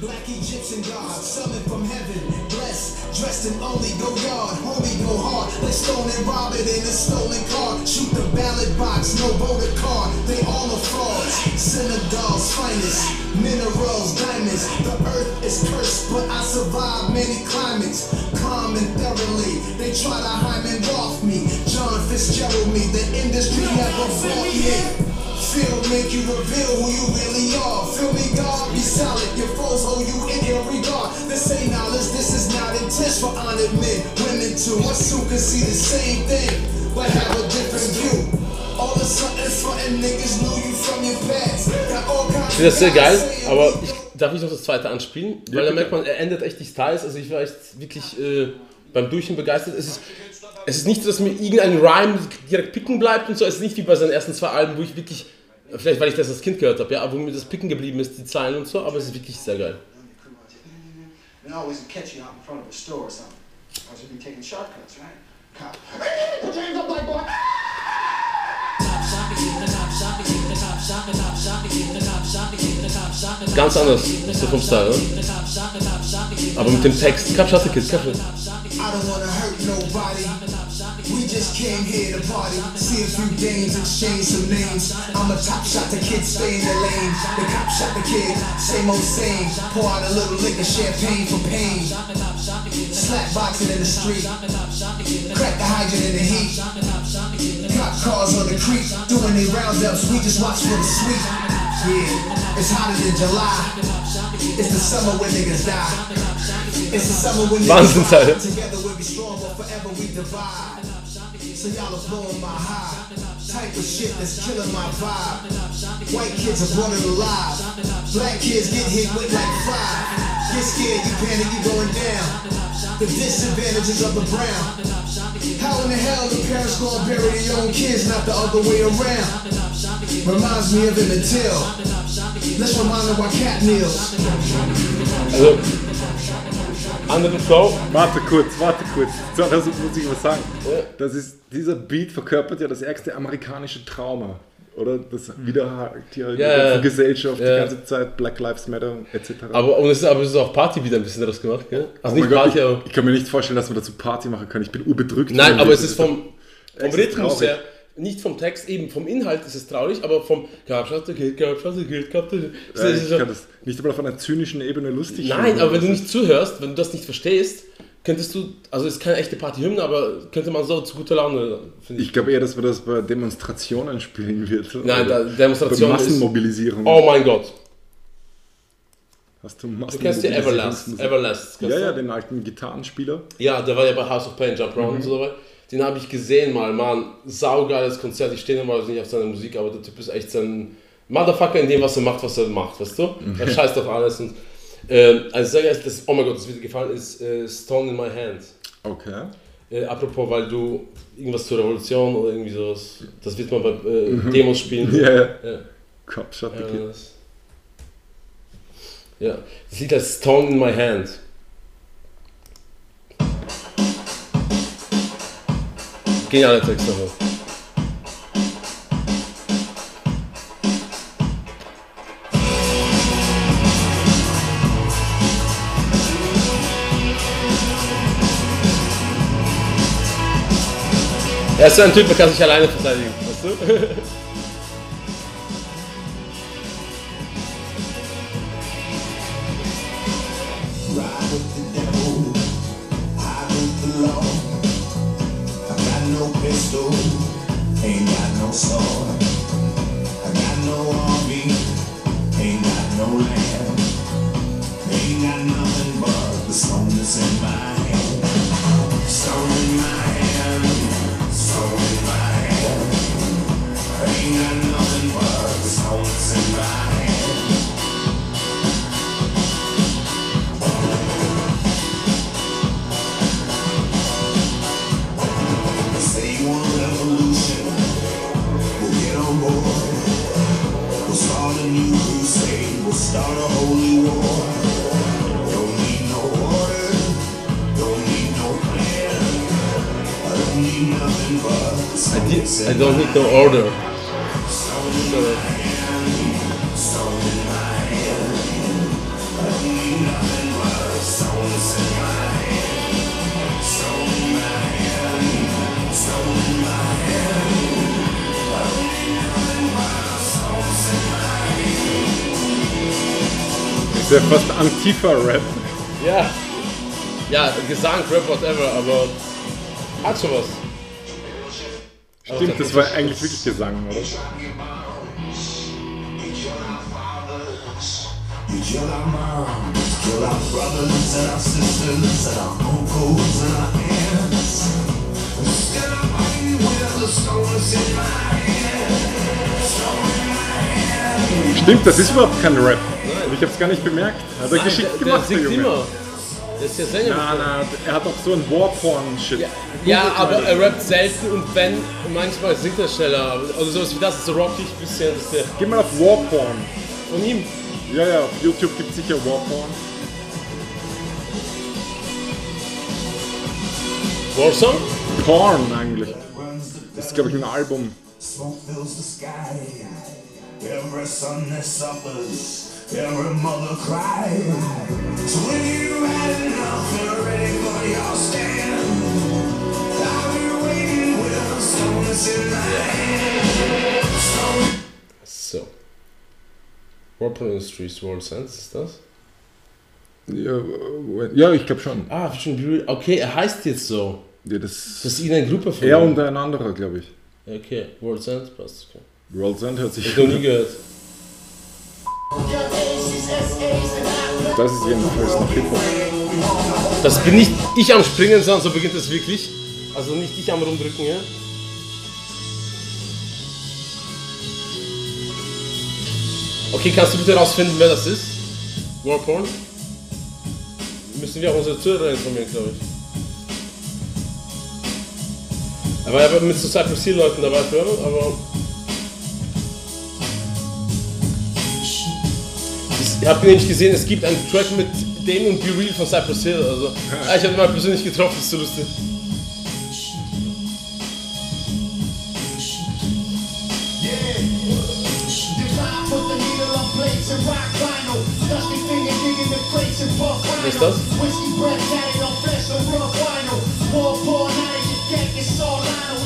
Black Egyptian God, summoned from heaven, blessed, dressed in only go yard, hard, like stone and rob it in a stolen car, shoot the ballot box, no voter card, they all are frauds, Senegal's finest, minerals, diamonds, the earth is cursed, but I survived many climates, calm and thoroughly, they try to hymen off me, John Fitzgerald me, the industry never bought me. Feel make you reveal who you really are. Feel me, God, be solid. Your foes hold you in your regard. This ain't knowledge, this is not intense for honored men. Women too, I soon can see the same thing, but have a different view. All of a sudden, frontin' niggas knew you from your past. Got all kinds Ich finde das sehr geil, aber ich, darf ich noch das zweite anspielen? Weil da merkt man, er ändert echt die Styles. Also ich war echt wirklich äh, beim Durchhören begeistert. Es ist, es ist nicht so, dass mir irgendein Rhyme direkt picken bleibt und so. Es ist nicht wie bei seinen ersten zwei Alben, wo ich wirklich, vielleicht weil ich das als Kind gehört habe, ja, aber wo mir das picken geblieben ist, die Zeilen und so, aber es ist wirklich sehr geil. And always catch you out in front of a store or something. I should be taking shortcuts, right? Cop. Your hands up, black boy. Ganz anders, so vom Style, ne? Aber mit dem Text, Cup Shot the Kid, Cup I don't wanna hurt nobody. We just came here to party, see a few games, exchange some names. I'm a top shot, the kid stay in the lane. The cop shot the kid, same old same. Pour out a little liquor, champagne for pain. Slap boxing in the street, crack the hydrant in the heat. Cop cars on the creek, doing their roundups. We just watch for the sweet. Yeah, it's hotter than July. It's the summer when niggas die. It's the summer when niggas ride. Together we'll be strong, but forever we divide. So y'all are blowing my high. Type of shit that's killing my vibe. White kids are born alive. Black kids get hit with like five. Get scared, you panic, you going down. The disadvantages of the brown. How in the hell the parents gonna bury their own kids, not the other way around? Reminds me of Emmett Till. Let's remind them why cat kneels. Also, andere Flow, Warte kurz, warte kurz. Das muss ich was sagen. Das ist, dieser Beat verkörpert ja das ärgste amerikanische Trauma. Oder das hier in Ja, Gesellschaft, Ja. die ganze Zeit Black Lives Matter etc. aber, und es ist, aber es ist auch Party wieder ein bisschen daraus gemacht, gell? Oh Also mein nicht Gott, Party, ich, aber... ich kann mir nicht vorstellen, dass man dazu Party machen kann. Ich bin urbedrückt. Nein, aber es ist vom, vom Rhythmus her, nicht vom Text, eben vom Inhalt ist es traurig, aber vom Gabschatte geht, Gabschatte geht, Gabschatte Ja, ich kann das nicht einmal auf einer zynischen Ebene lustig Nein, finden. aber wenn du nicht zuhörst, wenn du das nicht verstehst, könntest du, also es ist keine echte Partyhymne, aber könnte man so zu guter Laune, finde ich. Ich glaube eher, dass man das bei Demonstrationen spielen wird. Nein, da, Demonstration bei ist... Massenmobilisierung. Oh mein Gott. Hast du Du kennst ja Everlast. Everlast. Ja, ja, den alten Gitarrenspieler. Ja, der war ja bei House of Pain, Jump Round und so dabei. Den habe ich gesehen mal, Mann. Saugeiles Konzert. Ich stehe normalerweise nicht auf seine Musik, aber der Typ ist echt ein Motherfucker in dem, was er macht, was er macht, weißt du? Er scheißt auf alles. Und, ähm, also sehr geil, das, oh mein Gott, das wird dir gefallen, ist äh, Stone in My Hand. Okay. Äh, apropos, weil du irgendwas zur Revolution oder irgendwie sowas, das wird man bei äh, Demos spielen. Ja, ja. Ja. Cop shot Ja, das, ja, das Lied heißt Stone in My Hand. Geniale Texte. Er ist so ein Typ, der kann sich alleine verteidigen. Weißt du? in my hand. Ist ja fast Antifa-Rap. Ja. Ja, Gesang, Rap, whatever, aber hat schon was. Das war eigentlich wirklich Gesang, oder? Stimmt, das ist überhaupt kein Rap. Ich hab's gar nicht bemerkt. Hat er geschickt der, der gemacht, der singt Junge. immer. Der ist ja Sänger. Na, na, er hat auch so ein Warporn-Shit. Ja, ja, aber er rappt selten und wenn, manchmal singt er schneller. Also sowas wie das ist so rockig bisschen. Das ist der Geh mal auf Warporn. von ihm. Ja, ja, auf YouTube gibt's sicher Warporn. Warsong? Porn eigentlich. Das ist, glaube ich, ein Album. Smoke fills the sky. Every son that suffers, every mother cries. So when you had enough and are ready for your stand, I'll be waiting with a stone that's in my hand. So. Warpon Industries World Sense ist das? Ja, ja ich glaube schon. Ah, Brewery. Okay, er heißt jetzt so. Ja, das Das ist irgendeine Gruppe von er und ein anderer, glaube ich. Okay, World Sense passt. Okay. World Sand hört sich ich noch nie gehört. Das ist jedenfalls noch Hip-Hop. Das bin nicht ich am Springen, sondern so beginnt es wirklich. Also nicht ich am Rumdrücken, ja? Okay, kannst du bitte rausfinden, wer das ist? Warporn? Müssen wir auch unsere Zuhörer informieren, glaube ich. Er war ja mit so Cypress Hill Leuten dabei aber. Ich habe nämlich gesehen, es gibt einen Track mit dem und Be Real von Cypress Hill. Also, ah, ich habe ihn mal persönlich getroffen, das ist so lustig. Was ist das?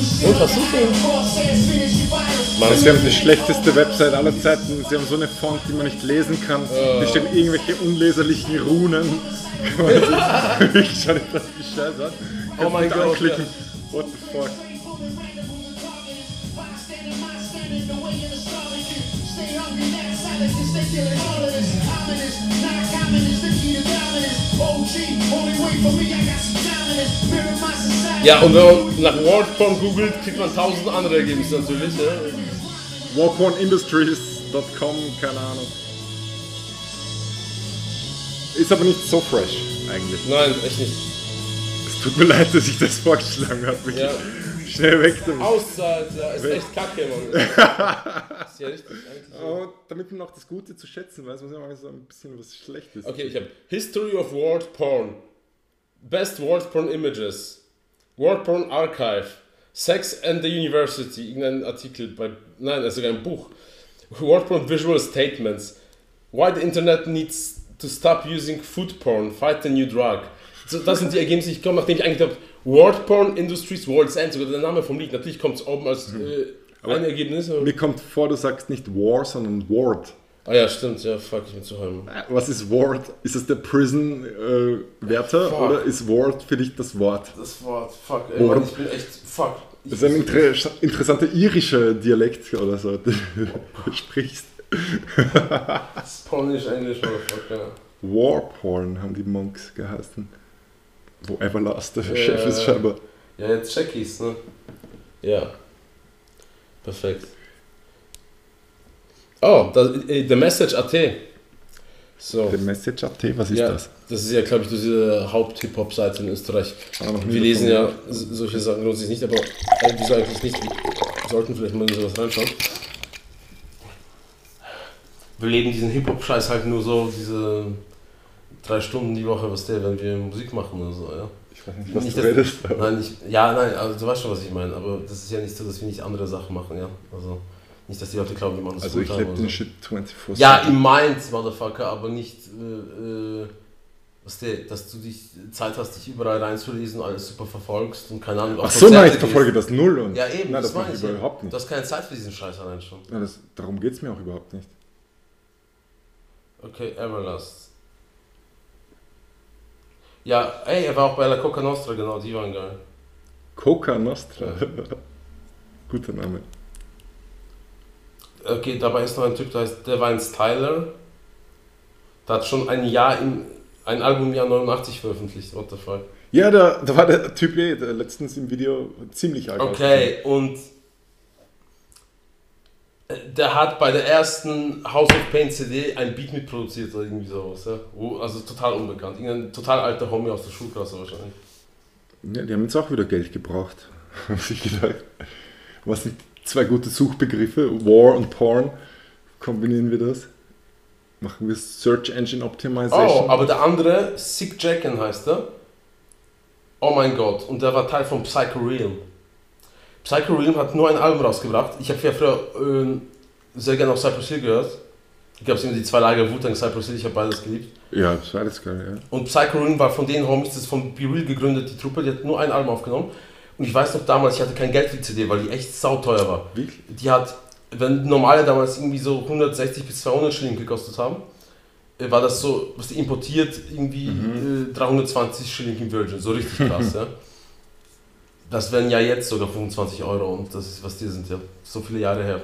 Und was Mann, sie haben die schlechteste Website aller Zeiten. Sie haben so eine Font, die man nicht lesen kann. Hier stehen irgendwelche unleserlichen Runen. Wirklich schaut das wie scheiße an. Oh mein Kannst nicht Gott, anklicken. What the fuck? Ja, und wenn man nach Warporn googelt, kriegt man tausend andere Ergebnisse natürlich. Ja? Warpornindustries.com, keine Ahnung. Ist aber nicht so fresh, eigentlich. Nein, echt nicht. Tut mir leid, dass ich das vorgeschlagen habe. Ja. Schnell weg damit. Auszeit, ja, ist echt kacke, Mann. ist ja richtig. Aber damit man auch das Gute zu schätzen weiß, muss man mal so ein bisschen was Schlechtes. Okay, ich habe History of Word Porn. Best Word Porn Images. Word Porn Archive. Sex and the University. Irgendein Artikel bei. Nein, sogar ein Buch. Word Porn Visual Statements. Why the Internet needs to stop using food porn. Fight the new drug. So, das sind die Ergebnisse, die ich komme, nachdem ich eigentlich habe. Word Porn Industries World's End. Sogar der Name vom Lied. Natürlich kommt es oben als äh, ein Ergebnis. Mir kommt vor, du sagst nicht War, sondern Ward. Ah ja, stimmt. Ja, fuck, ich bin zu heim. Was ist Ward? Ist das der Prison-Wärter Fuck. oder ist Ward für dich das Wort? Das Wort, fuck, ey, Word. Mann, ich bin echt, fuck. Ich, Das ist ein inter interessanter irischer Dialekt oder so, den du sprichst. Polnisch, Englisch, Motherfucker. Warporn haben die Monks geheißen. Wo Everlast der Ja, Chef ja, ist ja. scheinbar. Ja, jetzt check ich's, ne? Ja. Perfekt. Oh, das, äh, The Message AT. So. Der Message AT, was ist ja, das? Das ist ja, glaube ich, diese Haupt-Hip-Hop-Seite in Österreich. Ah, Wir lesen ja solche Sachen lohnt sich nicht, aber äh, wieso eigentlich nicht? Wir sollten vielleicht mal in sowas reinschauen. Wir leben diesen Hip-Hop-Scheiß halt nur so, diese drei Stunden die Woche, was der, wenn wir Musik machen oder so, ja. Ich weiß nicht, was Nicht, du redest. Nein, ich, ja, nein, also du weißt schon, was ich meine, aber das ist ja nicht so, dass wir nicht andere Sachen machen, ja. Also nicht, dass die Leute glauben, wir machen das Also ich lebe den so. Shit 24 Ja, im Mind, Motherfucker, aber nicht, äh, äh, was der, dass du dich Zeit hast, dich überall reinzulesen und alles super verfolgst und keine Ahnung. Ach so, nein, ich verfolge das null und. Ja, eben, Nein, das das mache ich. ja. überhaupt nicht. Du hast keine Zeit für diesen Scheiß allein schon. Nein, das, darum geht es mir auch überhaupt nicht. Okay, Everlast. Ja, ey, er war auch bei La Coca Nostra, genau, die waren geil. Coca Nostra. Guter Name. Okay, dabei ist noch ein Typ, der heißt Devine Styler. Der hat schon ein Jahr im, ein Album im Jahr 89 veröffentlicht, what the fuck. Ja, da, da war der Typ eh, der letztens im Video ziemlich alt Okay, und äh, der hat bei der ersten House of Pain CD ein Beat mitproduziert oder irgendwie sowas. Ja? Wo- Also total unbekannt. Irgendein total alter Homie aus der Schulklasse wahrscheinlich. Ja, die haben jetzt auch wieder Geld gebraucht. Haben sich gedacht. Was sind zwei gute Suchbegriffe? War und Porn. Kombinieren wir das? Machen wir Search Engine Optimization? Oh, aber der andere, Sick Jacken heißt er. Oh mein Gott, und der war Teil von Psycho Realm. Psycho Realm hat nur ein Album rausgebracht. Ich habe ja früher äh, sehr gerne auf Cypress Hill gehört. Da gab es immer die zwei Lager Wu-Tang, Cypress Hill, ich habe beides geliebt. ja, das war alles geil, ja. Und Psycho Realm war von den Homies, das ist von Be Real gegründet, die Truppe, die hat nur ein Album aufgenommen. Und ich weiß noch damals, ich hatte kein Geld für die CD, weil die echt sauteuer war. Wirklich? Die hat, wenn normale damals irgendwie so 160 bis 200 Schilling gekostet haben, äh, war das so, was die importiert, irgendwie äh, 320 Schilling im Virgin. So richtig krass, ja. Das wären ja jetzt sogar 25 Euro und das ist, was die sind, ja. So viele Jahre her.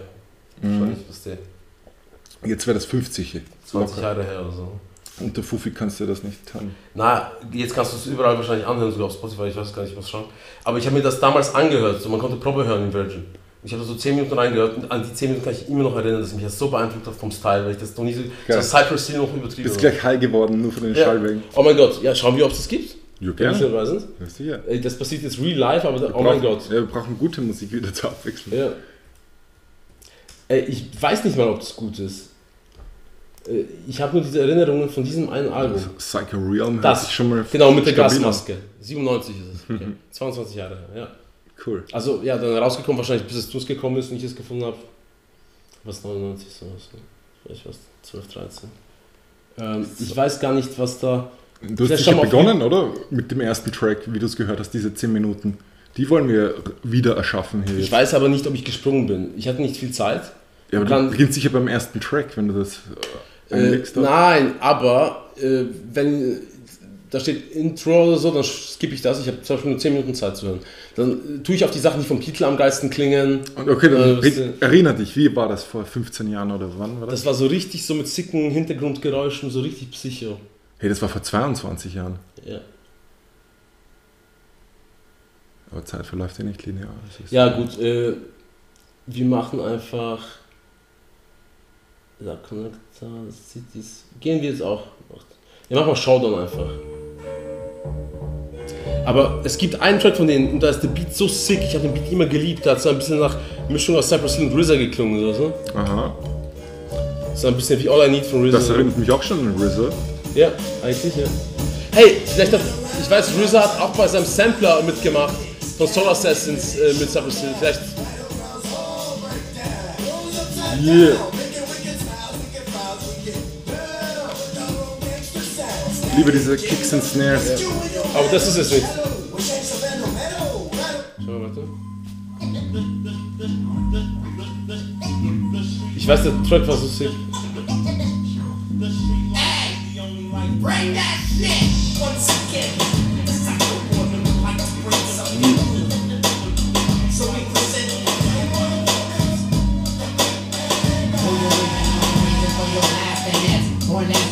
Wahrscheinlich, was die, Jetzt wäre das 50. 20 Locker. Jahre her oder so. Unter Fuffi kannst du das nicht haben. Na, jetzt kannst du es überall wahrscheinlich anhören, sogar auf Spotify, ich weiß gar nicht, ich muss schauen. Aber ich habe mir das damals angehört, so man konnte Probe hören in Virgin. Ich habe so 10 Minuten reingehört und an die 10 Minuten kann ich immer noch erinnern, dass mich das so beeindruckt hat vom Style, weil ich das noch nie so, Geil. so Cypress Hill noch übertrieben Bist habe. gleich high geworden, nur von den Ja. Schallwellen. Oh mein Gott, ja, schauen wir, ob es das gibt. Ja, gerne. sicher. Ey, Das passiert jetzt real life, aber Wir oh mein brauchen- Gott. Ja, wir brauchen gute Musik wieder zur Abwechslung. Ja. Ey, ich weiß nicht mal, ob das gut ist. Äh, Ich habe nur diese Erinnerungen von diesem einen Album. Psycho Realm Das, sich schon mal Genau, mit der. Gasmaske. 97 ist es. Okay. 22 Jahre ja. Cool. Also, ja, dann rausgekommen, wahrscheinlich bis es zu gekommen ist und ich es gefunden habe. Was 99 so was? ne? Vielleicht was 12, 13. Ähm, ich weiß gar nicht, was da. Du hast schon begonnen, oder? Mit dem ersten Track, wie du es gehört hast, diese 10 Minuten. Die wollen wir wieder erschaffen hier. Ich jetzt. weiß aber nicht, ob ich gesprungen bin. Ich hatte nicht viel Zeit. ja, aber dann- du beginnst sicher beim ersten Track, wenn du das äh, nein, aber äh, wenn da steht Intro oder so, dann skippe ich das. Ich habe zum Beispiel nur 10 Minuten Zeit zu hören. Dann äh, tue ich auf die Sachen, die vom Titel am geilsten klingen. Okay, dann äh, äh, erinner dich, wie war das vor 15 Jahren oder wann war das? Das war so richtig so mit sicken Hintergrundgeräuschen, so richtig psycho. hey, das war vor 22 Jahren. Ja. Aber Zeit verläuft ja nicht linear. Ja, gut, äh, wir machen einfach. Da Connector, Cities. Gehen wir jetzt auch. Ja, machen wir Showdown einfach. Aber es gibt einen Track von denen und da ist der Beat so sick. Ich habe den Beat immer geliebt. Da hat so ein bisschen nach Mischung aus Cypress Hill und RZA geklungen oder so. Aha. So ein bisschen wie All I Need von RZA. Das erinnert mich auch schon an RZA. Ja, eigentlich ja. Hey, vielleicht hat, ich weiß, RZA hat auch bei seinem Sampler mitgemacht von Soul Assassins äh, mit Cypress Hill. Vielleicht Yeah. Liebe diese Kicks and Snares. Aber das ist es. Schau warte. Ich weiß, der Track war so sick. So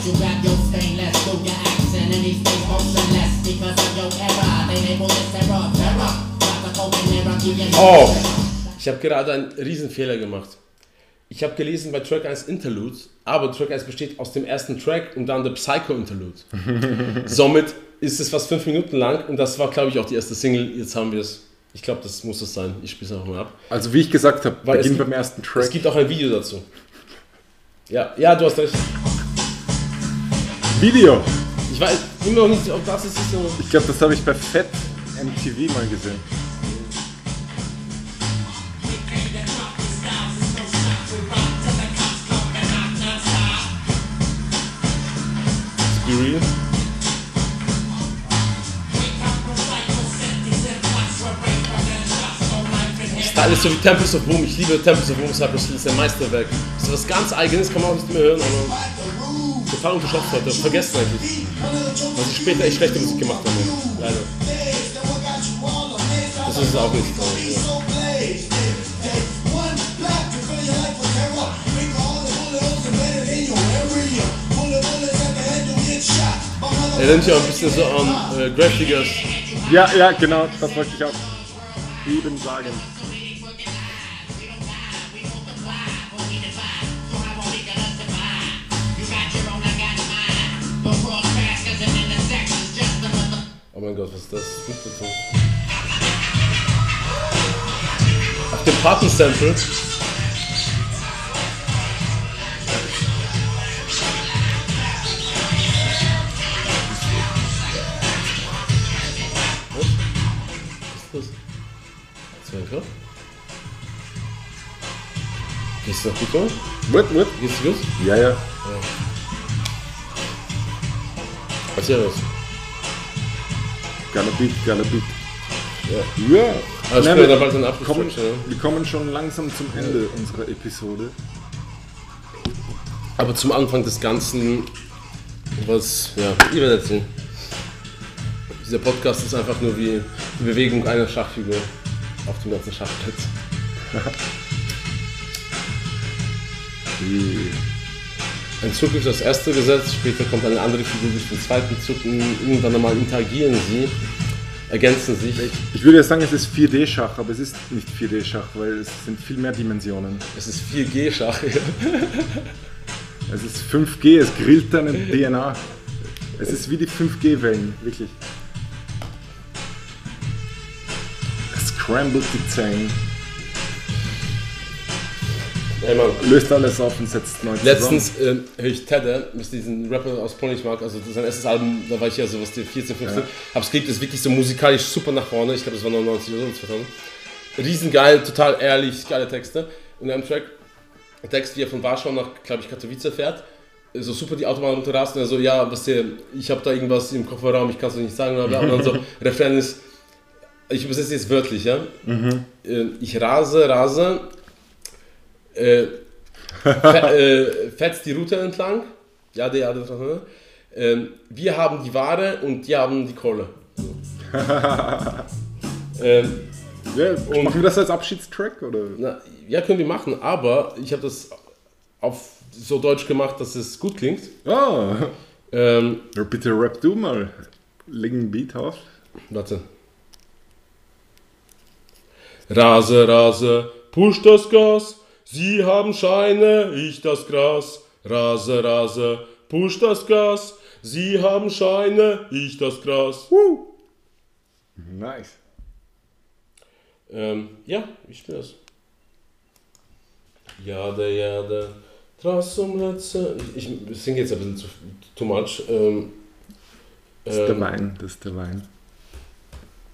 you, grab your stainless, do your and these things motionless because of your error. They label this terror, terror. Oh, ich habe gerade einen riesen Fehler gemacht. Ich habe gelesen bei Track 1 Interlude, aber Track 1 besteht aus dem ersten Track und dann der Psycho Interlude. Somit ist es fast fünf Minuten lang und das war, glaube ich, auch die erste Single. Jetzt haben wir es. Ich glaube, das muss es sein. Ich spiele es einfach mal ab. Also wie ich gesagt habe, Weil es beginn gibt- beim ersten Es Track. gibt auch ein Video dazu. Ja, ja, du hast recht. Video. Ich weiß immer noch nicht, ob das ist. So Ich glaube, das habe ich bei Fett MTV mal gesehen. Be real. Ist so wie Temples of Boom. Ich liebe Temples of Boom. Cypress Hill ist ein Meisterwerk. Das ist was ganz Eigenes, kann man auch nicht mehr hören, aber total unterschätzt heute. Vergessen eigentlich. Was ich später echt schlechte Musik gemacht habe. Leider. Das ist auch nicht. aber, ja. Erinnert mich auch ein bisschen so an äh, Diggers. Ja, ja, genau, das wollte ich auch eben sagen. Mein Gott, was ist das? Auf dem Paten-Sample. Was ist das? Zwei Kopf? Geht's noch gut so? What, what? Geht's dir gut? Ja, ja. Erzähl was. Gonna beat, gonna beat. Ja. Ja. Also Na, wir Abschluss. kommen, ja. wir kommen schon langsam zum Ende unserer Episode. Aber zum Anfang des Ganzen, was, ja, ihr werdet sehen. Dieser Podcast ist einfach nur wie die Bewegung einer Schachfigur auf dem ganzen Schachbrett. Ein Zug ist das erste Gesetz, später kommt eine andere Figur durch den zweiten Zug und irgendwann einmal interagieren sie, ergänzen sich. Ich würde ja sagen, es ist 4D-Schach, aber es ist nicht 4D-Schach, weil es sind viel mehr Dimensionen. Es ist 4G-Schach. Es ist 5G, es grillt deine DNA. Es ist wie die 5G-Wellen, wirklich. Scrambled die Zellen, Ey, Mann. löst alles auf und setzt neu. Letztens äh, höre ich Tedder, ist diesen Rapper aus Polnisch mag, also sein erstes Album, da war ich ja sowas, die 14, 15, hab's geliebt, ist wirklich so musikalisch super nach vorne, ich glaube das war 99 oder so, 2000. Riesengeil, total ehrlich, geile Texte. Und einem Track, Text, wie er von Warschau nach, glaube ich, Katowice fährt, so super die Autobahn runterrast und er so, ja, was der, ich habe da irgendwas im Kofferraum, ich kann es nicht sagen, aber und dann so, Refrain ist, ich übersetze jetzt wörtlich, ja. Äh, Ich rase, rase, äh, äh, fetzt die Route entlang. Ja, der, ja, der, der, ähm, wir haben die Ware und die haben die Kohle. So. ähm, Ja, machen wir das als Abschiedstrack? Oder? na, ja, können wir machen, aber ich habe das auf so deutsch gemacht, dass es gut klingt. Ah, Ähm, ja, bitte rap du mal. Leg einen Beat auf. Warte. Rase, Rase, push das Gas. Sie haben Scheine, ich das Gras. Rase, Rase, push das Gas. Sie haben Scheine, ich das Gras. Nice. Ähm, ja, ich spiele das. Jade, jade, trasum letze. Ich, ich singe jetzt ein bisschen zu too much. Ähm, Das ist der ähm, Wein, das ist der Wein.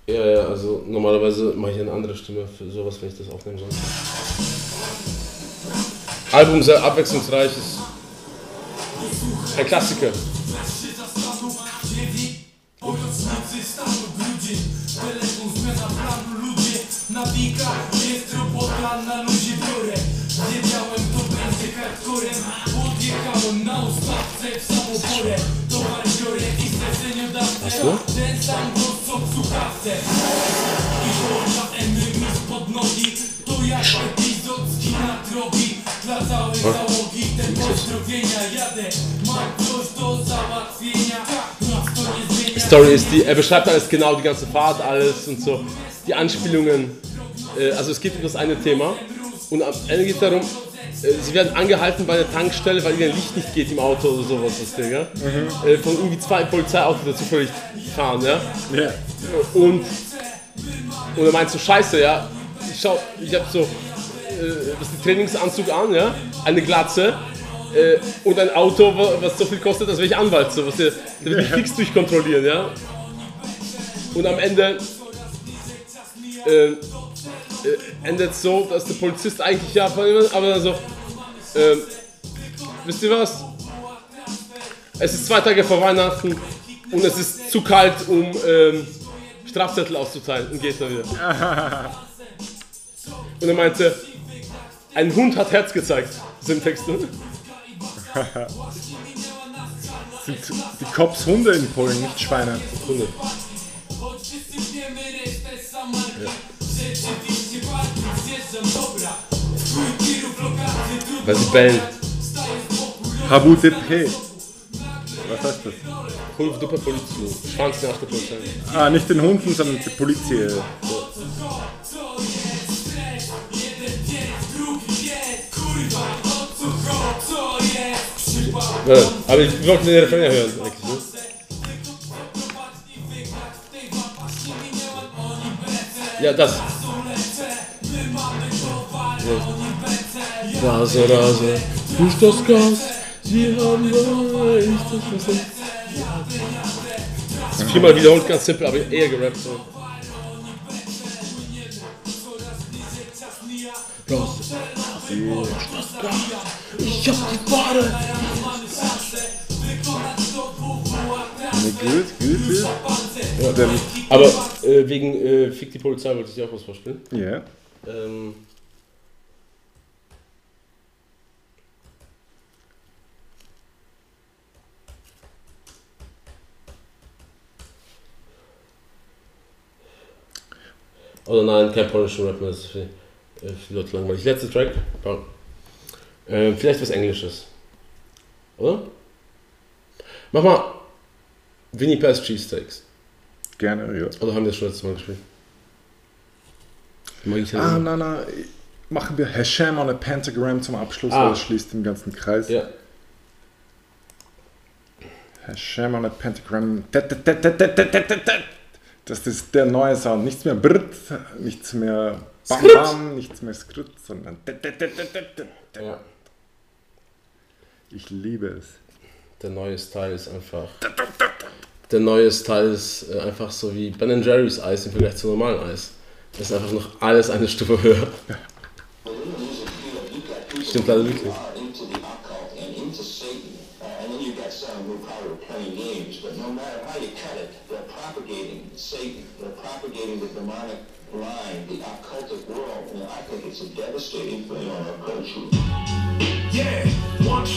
Ja, ja, also normalerweise mache ich eine andere Stimme für sowas, wenn ich das aufnehmen soll. Album sehr abwechslungsreich ist. Ein Klassiker. Pomocnicy stanu Story ist die, er beschreibt alles genau, die ganze Fahrt, alles und so. Die Anspielungen. Äh, also es geht um das eine Thema. Und am Ende geht es darum, äh, sie werden angehalten bei der Tankstelle, weil ihnen Licht nicht geht im Auto oder sowas. Das Ding, ja? Äh, von irgendwie zwei Polizeiautos, die zufällig fahren, ja. Ja. Und, und er meint so, scheiße, ja, ich schau, ich hab so, äh, das ist ein Trainingsanzug an, ja, eine Glatze äh, und ein Auto, wa- was so viel kostet, als wäre ich Anwalt, so, was der wird mich fix durchkontrollieren, ja. Und am Ende äh, äh, endet so, dass der Polizist eigentlich ja, aber dann so, ähm, wisst ihr was? Es ist zwei Tage vor Weihnachten und es ist zu kalt, um ähm, Strafzettel auszuteilen und geht dann wieder. Und er meinte, ein Hund hat Herz gezeigt. Ist im Text drin. Sind die Cops Hunde in Polen, nicht Schweine. Hunde. Weil sie bellen. HWDP. Was heißt das? Hund duper Polizei. Schwanz nach der Polizei. Ah, nicht den Hunden, sondern die Polizei. Ja, aber ich wollte Refrain hören. Eigentlich, ne? Ja, das. Rase, Rase, push das Gas. Sie haben recht. Das ist das ist viermal wiederholt, ganz simpel, aber eher gerappt. So. Rase, Ich hab die Ware. Ne, gut, gut, gut. Dann, Aber äh, wegen äh, Fick die Polizei wollte ich dir auch was vorspielen. ja. Ähm, Oder nein, kein polnischer Rap mehr, das ist für, äh, für die Leute langweilig. Letzter Track, äh, vielleicht was Englisches. Oder? Mach mal Winnie Pass Cheesesteaks. Gerne, ja. Oder haben wir das schon letztes Mal gespielt? Mag ich ja Ah, na, na. Machen wir Hashem on a Pentagram zum Abschluss, Ah. weil das schließt den ganzen Kreis. Ja. Hashem on a Pentagram. Das ist der neue Sound. Nichts mehr Brt, nichts mehr Bam. Bam, nichts mehr Skrit, sondern. ja. Ich liebe es. Der neue Style ist einfach. Der neue Style ist äh, einfach so wie Ben Jerry's Eis im Vergleich zu normalen Eis. Das ist einfach noch alles eine Stufe höher. Stimmt leider wirklich. into the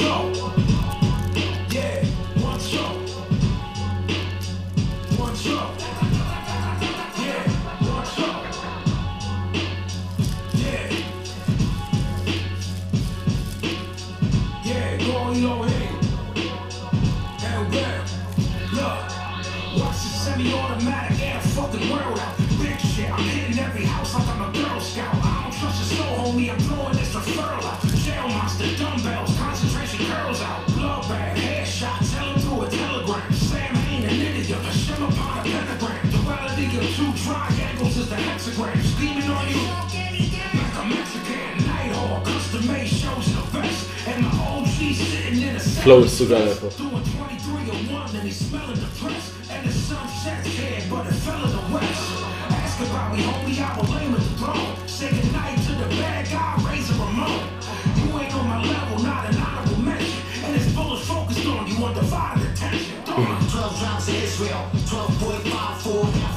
occult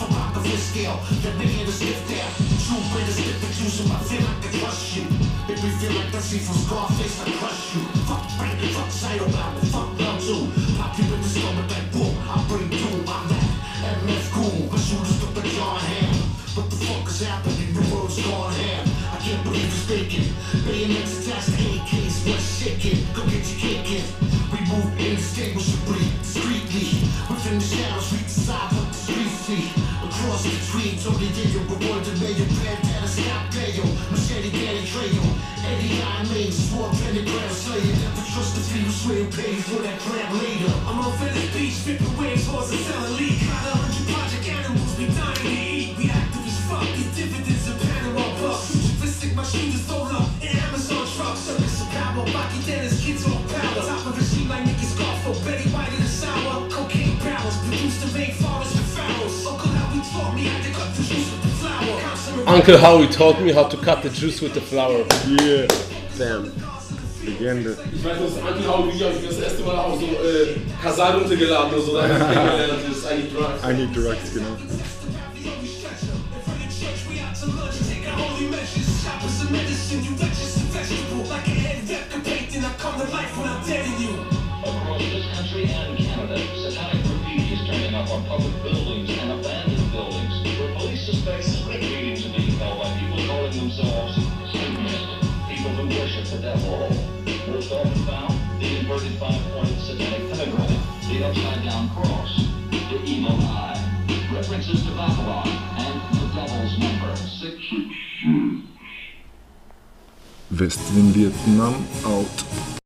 a rock of his scale. The bigger the stiff there, true British stiff the juice, I feel like I trust you. Make me feel like scene from Scarface, I crush you. Fuck Brandon, fuck Cytobound, fuck love too. Pop you in the stomach like boom, I bring doom, I'm that MF cool, my shooters took the John hand. What the fuck is happening? The world's gone ham. I can't believe it's speaking. Bayonets attached to AKs, what's shaking? Go get your in. We move indistinguishably, discreetly. Within the shadows, the side what the streets see. Across the trees, only video, but one to mayor, Bandana, Scott Bayo, Machete, Danny Trejo, Eddie I mean, swore pentagram slayer. Never trust the few swear pay for that crap later. I'm on Venice Beach, flipping waves, horse and selling leak. Got a hundred project animals, we dying Futuristic machines sold up in Amazon trucks. Service of power, Baki Dennis, kids on power. Top of regime like Nicky Scarfo, Betty White in the sour. Cocaine barrels, produced to make forest with pharaohs. Uncle Howie taught me how to cut the juice with the flour. Uncle Howie taught me how to cut the juice with the flower. Yeah, Damn. Legende. Ich weiß, das Uncle Howie Video, als ich das erste Mal auch so äh, Kasal runtergeladen oder so, da hab ich kennengelernt, das ist eigentlich Drugs. I need drugs, genau a medicine, you wretches vegetable. Like a head that can paint, and I come to life when I'm dead in you. Across this country and Canada, satanic graffiti is turning up on public buildings and abandoned buildings, where police suspect secret meetings are being held by people calling themselves Satanists, people who worship the devil. Most often found, the inverted five-pointed satanic pentagram, the upside-down cross, the evil eye, references to Babylon, and the devil's number, 666. Westwin Vietnam out.